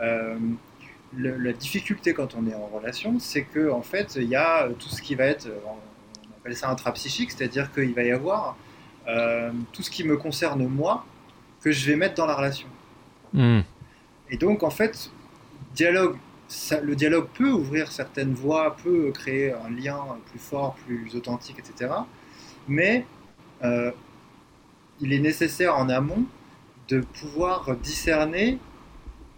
[SPEAKER 4] Euh, le- la difficulté quand on est en relation, c'est que en fait, il y a tout ce qui va être, euh, on appelle ça intrapsychique, c'est-à-dire qu'il va y avoir euh, tout ce qui me concerne moi que je vais mettre dans la relation.
[SPEAKER 2] Hmm.
[SPEAKER 4] Et donc, en fait, dialogue, ça- le dialogue peut ouvrir certaines voies, peut créer un lien plus fort, plus authentique, etc. Mais euh, il est nécessaire en amont de pouvoir discerner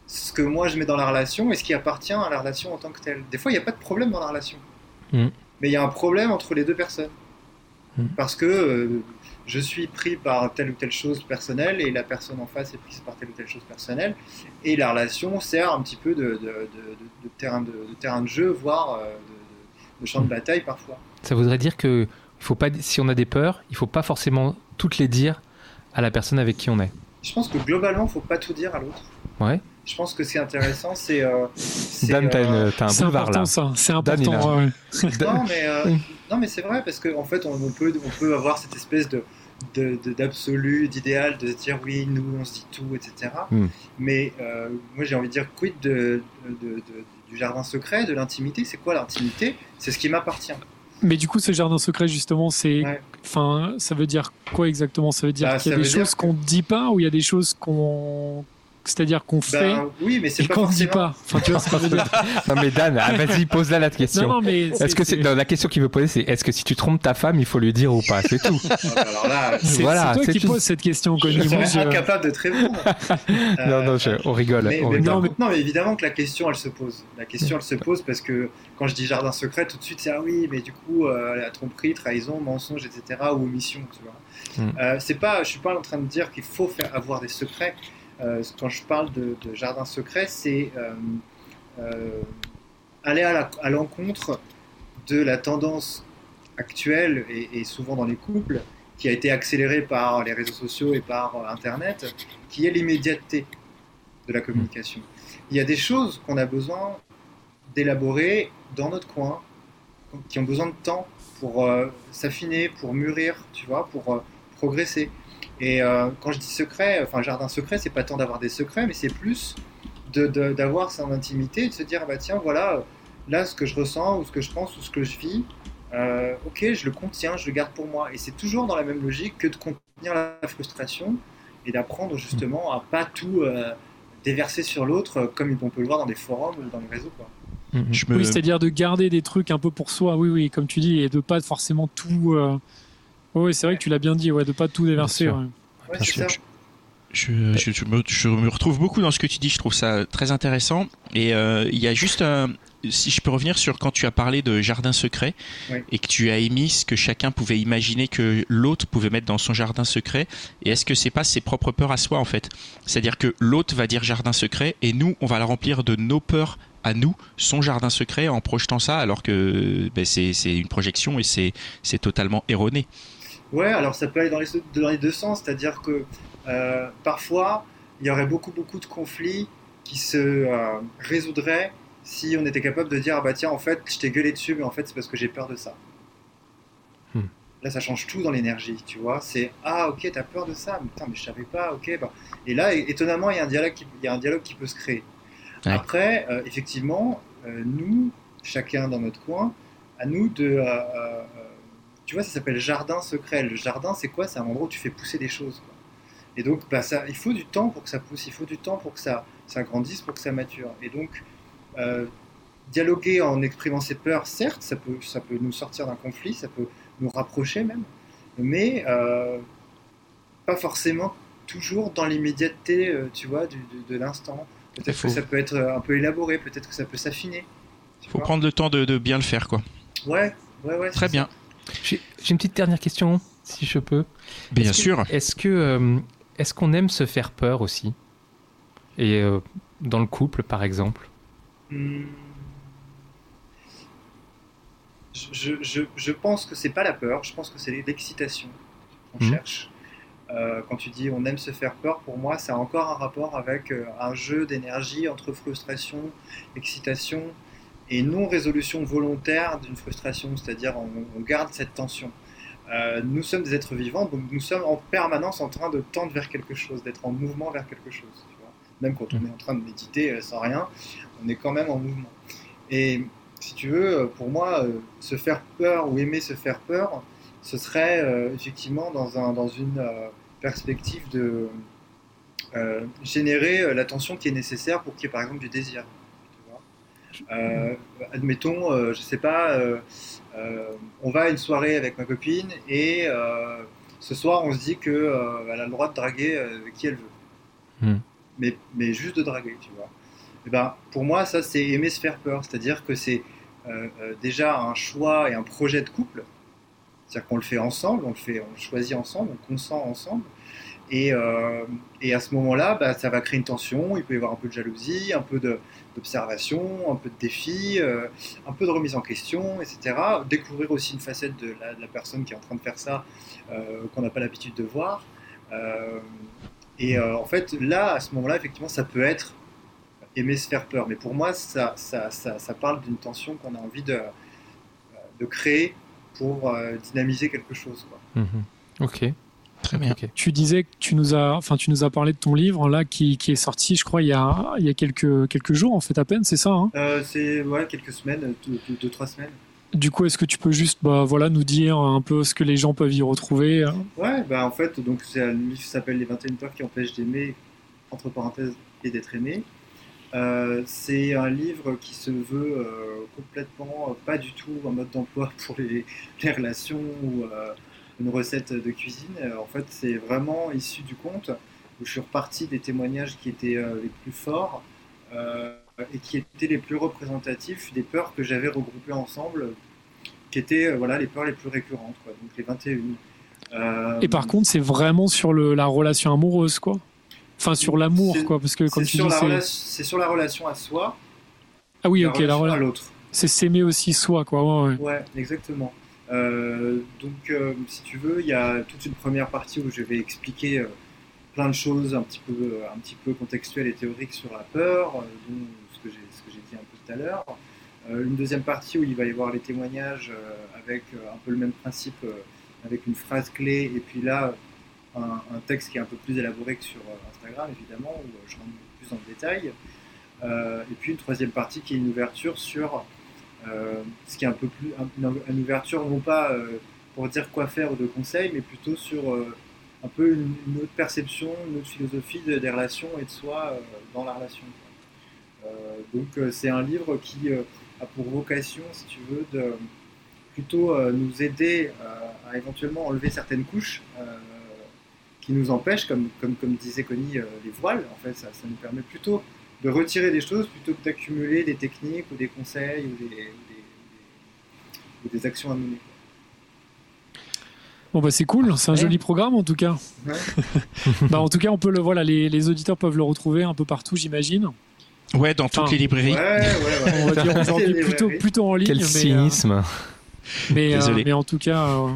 [SPEAKER 4] ce que moi je mets dans la relation et ce qui appartient à la relation en tant que telle. Des fois, il n'y a pas de problème dans la relation.
[SPEAKER 2] Mhm.
[SPEAKER 4] Mais il y a un problème entre les deux personnes.
[SPEAKER 2] Mhm.
[SPEAKER 4] Parce que euh, je suis pris par telle ou telle chose personnelle et la personne en face est prise par telle ou telle chose personnelle. Et la relation sert un petit peu de, de- de- de- de terrain, de, terrain de jeu, voire euh, de, champ de bataille parfois.
[SPEAKER 2] Ça voudrait dire que faut pas, si on a des peurs, il faut pas forcément toutes les dire à la personne avec qui on est.
[SPEAKER 4] Je pense que globalement, il ne faut pas tout dire à l'autre.
[SPEAKER 2] Ouais.
[SPEAKER 4] Je pense que ce qui est intéressant, c'est. euh, c'est,
[SPEAKER 2] Dan, t'as,
[SPEAKER 4] euh,
[SPEAKER 2] un
[SPEAKER 3] C'est
[SPEAKER 2] boulevard
[SPEAKER 3] important,
[SPEAKER 2] là.
[SPEAKER 3] ça. C'est
[SPEAKER 2] Dan,
[SPEAKER 3] important. ouais.
[SPEAKER 4] Non, mais, euh, non, mais c'est vrai, parce qu'en en fait, on, on peut, on peut avoir cette espèce de, de- de- d'absolu, d'idéal, de se dire oui, nous, on se dit tout, etc.
[SPEAKER 2] Hmm.
[SPEAKER 4] Mais euh, moi, j'ai envie de dire quid de, de- de- du jardin secret, de l'intimité? C'est quoi l'intimité? C'est ce qui m'appartient.
[SPEAKER 3] Mais du coup, ce jardin secret, justement, c'est.
[SPEAKER 4] Ouais.
[SPEAKER 3] Ça veut dire quoi exactement? Ça veut dire
[SPEAKER 4] Bah,
[SPEAKER 3] qu'il y a des choses qu'on ne dit pas ou il y a des choses qu'on. C'est-à-dire qu'on fait
[SPEAKER 4] Ben, oui, mais c'est
[SPEAKER 3] et
[SPEAKER 4] pas
[SPEAKER 3] qu'on ne dit
[SPEAKER 4] forcément.
[SPEAKER 3] pas. Enfin, tu vois ce que je veux dire
[SPEAKER 2] Non mais Dan, ah, vas-y, pose là la question.
[SPEAKER 3] Non, non, mais.
[SPEAKER 2] Est-ce que c'est non, la question qu'il veut poser, c'est est-ce que si tu trompes ta femme, il faut lui dire ou pas? C'est tout.
[SPEAKER 4] Ah, bah, Alors là,
[SPEAKER 3] C'est
[SPEAKER 2] Voilà,
[SPEAKER 3] c'est toi qui
[SPEAKER 2] tout.
[SPEAKER 3] poses cette question,
[SPEAKER 4] je
[SPEAKER 3] Connie. Je-
[SPEAKER 4] incapable de te répondre.
[SPEAKER 2] non,
[SPEAKER 4] Euh,
[SPEAKER 2] non, je- on rigole.
[SPEAKER 4] Mais,
[SPEAKER 2] on
[SPEAKER 4] mais
[SPEAKER 2] rigole.
[SPEAKER 4] par contre, non, mais évidemment que la question, elle se pose. La question, elle se pose parce que quand je dis jardin secret, tout de suite, c'est ah oui, mais du coup, euh, la tromperie, trahison, mensonge, etc., ou omission, tu vois.
[SPEAKER 2] Mm.
[SPEAKER 4] Euh, c'est pas, je suis pas en train de dire qu'il faut faire avoir des secrets. Euh, quand je parle de, de jardin secret, c'est euh, euh, aller à l'encontre de la tendance actuelle et, et souvent dans les couples qui a été accélérée par les réseaux sociaux et par Internet, qui est l'immédiateté de la communication. Il y a des choses qu'on a besoin d'élaborer dans notre coin, qui ont besoin de temps pour euh, s'affiner, pour mûrir, tu vois, pour euh, progresser. Et euh, quand je dis secret, enfin jardin secret, c'est pas tant d'avoir des secrets, mais c'est plus de- de- d'avoir son intimité, de se dire bah tiens voilà, là ce que je ressens ou ce que je pense ou ce que je vis, euh, ok je le contiens, je le garde pour moi. Et c'est toujours dans la même logique que de contenir la frustration et d'apprendre justement à pas tout euh, déverser sur l'autre euh, comme on peut le voir dans des forums ou dans les réseaux. Quoi.
[SPEAKER 2] Mhm.
[SPEAKER 1] Je me...
[SPEAKER 3] Oui, c'est-à-dire de garder des trucs un peu pour soi, oui, oui, comme tu dis, et de pas forcément tout. euh, Oui, c'est vrai que tu l'as bien dit, ouais, de pas tout déverser.
[SPEAKER 2] Bien sûr.
[SPEAKER 3] ouais.
[SPEAKER 4] Ouais, ça.
[SPEAKER 1] Je, je- je me, je me retrouve beaucoup dans ce que tu dis, je trouve ça très intéressant. Et euh, il y a juste, un- si je peux revenir sur quand tu as parlé de jardin secret
[SPEAKER 4] Oui.
[SPEAKER 1] et que tu as émis ce que chacun pouvait imaginer que l'autre pouvait mettre dans son jardin secret. Et est-ce que c'est pas ses propres peurs à soi en fait? C'est-à-dire que l'autre va dire jardin secret et nous, on va la remplir de nos peurs à nous, son jardin secret, en projetant ça, alors que ben, c'est une projection et c'est c'est totalement erroné.
[SPEAKER 4] Ouais, alors ça peut aller dans les, dans les deux sens, c'est-à-dire que euh, parfois il y aurait beaucoup beaucoup de conflits qui se euh, résoudraient si on était capable de dire ah bah tiens en fait je t'ai gueulé dessus mais en fait c'est parce que j'ai peur de ça.
[SPEAKER 2] Hmm.
[SPEAKER 4] Là ça change tout dans l'énergie, tu vois. C'est ah ok t'as peur de ça, mais putain mais je savais pas, ok bah et là étonnamment il y a un dialogue qui, il y a un dialogue qui peut se créer.
[SPEAKER 1] Ouais.
[SPEAKER 4] Après euh, effectivement nous chacun dans notre coin à nous de tu vois, ça s'appelle jardin secret. Le jardin, c'est quoi? C'est un endroit où tu fais pousser des choses. quoi. Et donc, bah, ça, il faut du temps pour que ça pousse, il faut du temps pour que ça, ça grandisse, pour que ça mature. Et donc, euh, dialoguer en exprimant ses peurs, certes, ça peut, ça peut nous sortir d'un conflit, ça peut nous rapprocher même, mais euh, pas forcément toujours dans l'immédiateté, euh, tu vois, du- de l'instant. Peut-être que ça peut être un peu élaboré, peut-être que ça peut s'affiner. tu
[SPEAKER 1] Faut prendre le temps de, de bien le faire, quoi.
[SPEAKER 4] Ouais, ouais, ouais.
[SPEAKER 1] Très bien,
[SPEAKER 2] j'ai une petite dernière question, si je peux.
[SPEAKER 1] bien sûr.
[SPEAKER 2] Est-ce que euh, est-ce qu'on aime se faire peur aussi? Et euh, dans le couple, par exemple?
[SPEAKER 4] Je, je, je pense que c'est pas la peur, je pense que c'est l'excitation qu'on
[SPEAKER 2] Mhm.
[SPEAKER 4] cherche. Euh, quand tu dis on aime se faire peur, pour moi, ça a encore un rapport avec euh, un jeu d'énergie entre frustration, excitation et non-résolution volontaire d'une frustration, c'est-à-dire on, on garde cette tension. Euh, nous sommes des êtres vivants, donc nous sommes en permanence en train de tendre vers quelque chose, d'être en mouvement vers quelque chose. tu vois. Même quand on est en train de méditer euh, sans rien, on est quand même en mouvement. Et si tu veux, euh, pour moi, euh, se faire peur ou aimer se faire peur, ce serait euh, effectivement dans, un, dans une perspective de générer l'attention qui est nécessaire pour qu'il y ait par exemple du désir. Euh, admettons, euh, je sais pas, euh, euh, on va à une soirée avec ma copine et ce soir on se dit qu'elle a le droit de draguer qui elle veut.
[SPEAKER 2] Hmm.
[SPEAKER 4] Mais, mais juste de draguer, tu vois. Et ben, pour moi, ça c'est aimer se faire peur, c'est-à-dire que c'est déjà un choix et un projet de couple. C'est-à-dire qu'on le fait ensemble, on le, fait, on le choisit ensemble, on consent ensemble. Et, euh, et à ce moment-là, bah, ça va créer une tension, il peut y avoir un peu de jalousie, un peu d'observation, un peu de défi, euh, un peu de remise en question, etc. Découvrir aussi une facette de la, personne qui est en train de faire ça, euh, qu'on n'a pas l'habitude de voir. Et en fait, là, à ce moment-là, effectivement, ça peut être aimer se faire peur. Mais pour moi, ça, ça, ça, parle d'une tension qu'on a envie de, de créer pour dynamiser quelque chose. Quoi.
[SPEAKER 2] Mhm. Ok.
[SPEAKER 1] Très bien.
[SPEAKER 2] ok.
[SPEAKER 3] Tu disais que tu nous as, enfin, tu nous as parlé de ton livre là qui, qui est sorti, je crois, il y a, il y a quelques, quelques jours en fait à peine, c'est ça. hein?
[SPEAKER 4] Euh, c'est ouais, quelques semaines, deux, deux, deux, trois semaines.
[SPEAKER 3] du coup, est-ce que tu peux juste, bah, voilà, nous dire un peu ce que les gens peuvent y retrouver euh?
[SPEAKER 4] Ouais, bah en fait, donc c'est un livre qui s'appelle Les 21 peurs qui empêchent d'aimer, entre parenthèses, et d'être aimé. Euh, c'est un livre qui se veut euh, complètement pas du tout un mode d'emploi pour les, les relations ou euh, une recette de cuisine. Euh, en fait, c'est vraiment issu du conte où je suis reparti des témoignages qui étaient euh, les plus forts euh, et qui étaient les plus représentatifs des peurs que j'avais regroupées ensemble, qui étaient voilà les peurs les plus récurrentes, quoi, donc les 21. Euh,
[SPEAKER 3] Et par contre, c'est vraiment sur le, la relation amoureuse, quoi. Enfin, sur l'amour, quoi, parce que comme tu dis, c'est
[SPEAKER 4] sur la relation à soi,
[SPEAKER 3] ah oui, ok, la
[SPEAKER 4] relation à l'autre.
[SPEAKER 3] c'est s'aimer aussi soi, quoi. Ouais, ouais.
[SPEAKER 4] Ouais, exactement. Euh, donc, euh, si tu veux, il y a toute une première partie où je vais expliquer euh, plein de choses un petit peu, un contextuelles et théoriques sur la peur, dont ce que j'ai dit un peu tout à l'heure. Une deuxième partie où il va y avoir les témoignages avec un peu le même principe, avec une phrase clé, et puis là, un, un texte qui est un peu plus élaboré que sur Instagram, évidemment, où je rentre plus le détail. Et puis une troisième partie qui est une ouverture sur ce qui est un peu plus un- une, ouverture non pas euh, pour dire quoi faire ou de conseils, mais plutôt sur euh, un peu une, autre perception, une autre philosophie de- des relations et de soi euh, dans la relation. Euh, donc euh, c'est un livre qui euh, a pour vocation, si tu veux, de plutôt euh, nous aider euh, à éventuellement enlever certaines couches euh, qui nous empêchent, comme, disait Connie, euh, les voiles. En fait, ça nous permet plutôt de retirer des choses plutôt que d'accumuler des techniques ou des conseils ou des, ou des- ou des- ou des actions à mener.
[SPEAKER 3] Bon bah c'est cool, c'est un
[SPEAKER 2] Ouais.
[SPEAKER 3] joli programme en tout cas.
[SPEAKER 4] Ouais.
[SPEAKER 3] bah en tout cas on peut le voilà les, les auditeurs peuvent le retrouver un peu partout j'imagine.
[SPEAKER 1] Ouais, dans toutes
[SPEAKER 3] Enfin,
[SPEAKER 1] les librairies.
[SPEAKER 4] Ouais, ouais, ouais.
[SPEAKER 3] On va dire aujourd'hui plutôt plutôt en ligne.
[SPEAKER 2] Quel
[SPEAKER 3] mais, euh,
[SPEAKER 2] cynisme.
[SPEAKER 3] mais, euh,
[SPEAKER 1] Désolé.
[SPEAKER 3] mais en tout cas euh,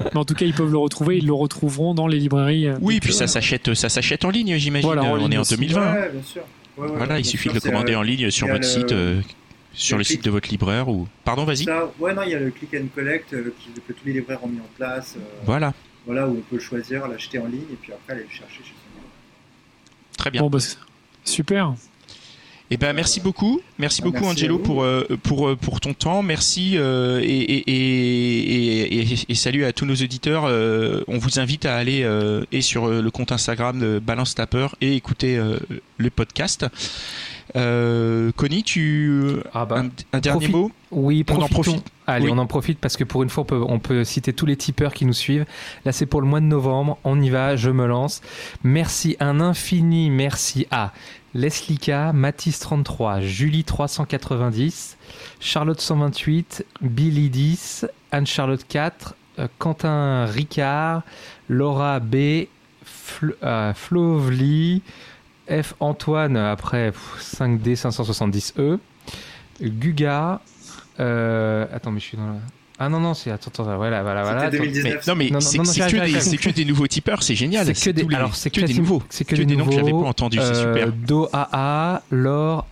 [SPEAKER 3] mais en tout cas ils peuvent le retrouver, ils le retrouveront dans les librairies. euh,
[SPEAKER 1] Oui, puis
[SPEAKER 3] que-
[SPEAKER 1] ça s'achète, ça s'achète en ligne, j'imagine.
[SPEAKER 3] Voilà,
[SPEAKER 1] on
[SPEAKER 3] ligne
[SPEAKER 1] est en
[SPEAKER 3] aussi.
[SPEAKER 1] 2020. hein.
[SPEAKER 4] Ouais, bien sûr. Ouais,
[SPEAKER 1] Voilà, il suffit
[SPEAKER 4] sûr,
[SPEAKER 1] de le commander
[SPEAKER 4] euh,
[SPEAKER 1] en ligne sur votre
[SPEAKER 4] le-
[SPEAKER 1] site, euh, sur
[SPEAKER 4] le
[SPEAKER 1] le site de votre libraire ou. Pardon, vas-y.
[SPEAKER 4] Ouais, non, il y a le click and collect euh, qui- que tous les libraires ont mis en place. euh,
[SPEAKER 1] Voilà,
[SPEAKER 4] Voilà, où on peut le choisir, l'acheter en ligne et puis après aller le chercher chez son libraire.
[SPEAKER 1] très bien.
[SPEAKER 3] Bon bah super.
[SPEAKER 1] Eh ben, merci beaucoup, merci beaucoup
[SPEAKER 4] merci
[SPEAKER 1] Angelo pour euh, pour euh, pour ton temps. Merci euh, et, et, et, et, et salut à tous nos auditeurs. Euh, on vous invite à aller euh, et sur euh, le compte Instagram de Balance Tapper et écouter euh, le podcast. Euh, Connie, tu
[SPEAKER 2] Ah bah,
[SPEAKER 1] un, un dernier
[SPEAKER 2] profite-
[SPEAKER 1] mot?
[SPEAKER 2] Oui,
[SPEAKER 1] On en profite.
[SPEAKER 2] Allez,
[SPEAKER 1] Oui.
[SPEAKER 2] on en profite parce que pour une fois, on peut, on peut citer tous les tipeurs qui nous suivent. Là, c'est pour le mois de novembre. On y va, je me lance. Merci, un infini merci à Leslie K, Mathis33, Julie 390, Charlotte 128, Billy 10, Anne-Charlotte 4, euh, Quentin Ricard, Laura B, Fl euh, Flovely, F Antoine après pff, 5D 570E, Guga, euh, attends, mais je suis dans la. Ah non, non, c'est. Attends, attends, voilà, voilà, voilà.
[SPEAKER 4] C'était
[SPEAKER 2] attends.
[SPEAKER 4] 2019.
[SPEAKER 1] Mais- non mais c'est
[SPEAKER 2] non, non,
[SPEAKER 1] c'est
[SPEAKER 2] j'arrive,
[SPEAKER 1] que, des-
[SPEAKER 2] j'arrive.
[SPEAKER 1] c'est que des nouveaux tipeurs, c'est génial.
[SPEAKER 2] C'est que des,
[SPEAKER 1] les-
[SPEAKER 2] alors c'est
[SPEAKER 1] que
[SPEAKER 2] que,
[SPEAKER 1] des nouveaux,
[SPEAKER 2] c'est que,
[SPEAKER 1] que
[SPEAKER 2] des,
[SPEAKER 1] des noms que j'avais
[SPEAKER 2] nouveaux,
[SPEAKER 1] pas entendus, c'est
[SPEAKER 2] euh,
[SPEAKER 1] super.
[SPEAKER 2] Do AA, Laure,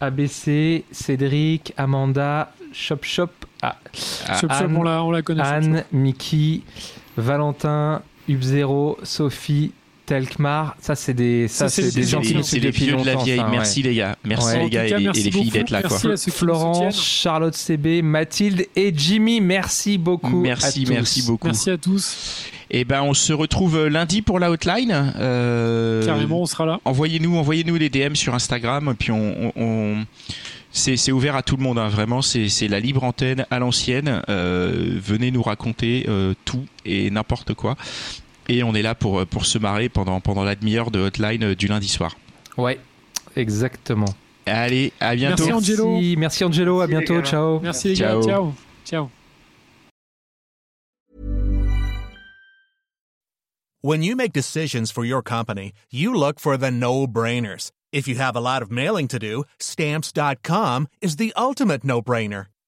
[SPEAKER 2] ABC, Cédric, Amanda, Shop Shop, ah,
[SPEAKER 3] Chop Chop,
[SPEAKER 2] Anne-
[SPEAKER 3] on la on la connaît.
[SPEAKER 2] Anne, Mickey, Valentin, Ubzero, Sophie, Telkmar. Ça c'est des, ça,
[SPEAKER 3] c'est des
[SPEAKER 2] des
[SPEAKER 1] c'est vieux de la vieille.
[SPEAKER 2] ça, ouais.
[SPEAKER 1] Merci les gars, merci
[SPEAKER 2] Ouais.
[SPEAKER 1] les gars
[SPEAKER 3] cas,
[SPEAKER 1] les- et les filles d'être là quoi.
[SPEAKER 3] Merci à ceux qui soutiennent.
[SPEAKER 2] Charlotte CB, Mathilde et Jimmy. Merci beaucoup.
[SPEAKER 1] Merci,
[SPEAKER 2] à tous.
[SPEAKER 1] merci beaucoup.
[SPEAKER 3] Merci à tous.
[SPEAKER 1] Et ben on se retrouve lundi pour la hotline. Euh,
[SPEAKER 3] Carrément, on sera là.
[SPEAKER 1] Envoyez-nous, envoyez-nous les DM sur Instagram, puis on, on- on- c'est, ouvert à tout le monde, hein, vraiment. C'est, c'est la libre antenne à l'ancienne. Euh, venez nous raconter euh, tout et n'importe quoi. Et on est là pour pour se marrer pendant pendant la demi-heure de hotline euh, du lundi soir.
[SPEAKER 2] Ouais, exactement.
[SPEAKER 1] Allez, à bientôt.
[SPEAKER 3] Merci, Angelo.
[SPEAKER 2] Merci, merci Angelo. À
[SPEAKER 4] les
[SPEAKER 2] bientôt. Ciao.
[SPEAKER 3] Merci les
[SPEAKER 1] Ciao.
[SPEAKER 3] gars. Ciao. Ciao.
[SPEAKER 6] When you make decisions for your company, you look for the no-brainers. If you have a lot of mailing to do, stamps.com is the ultimate no-brainer.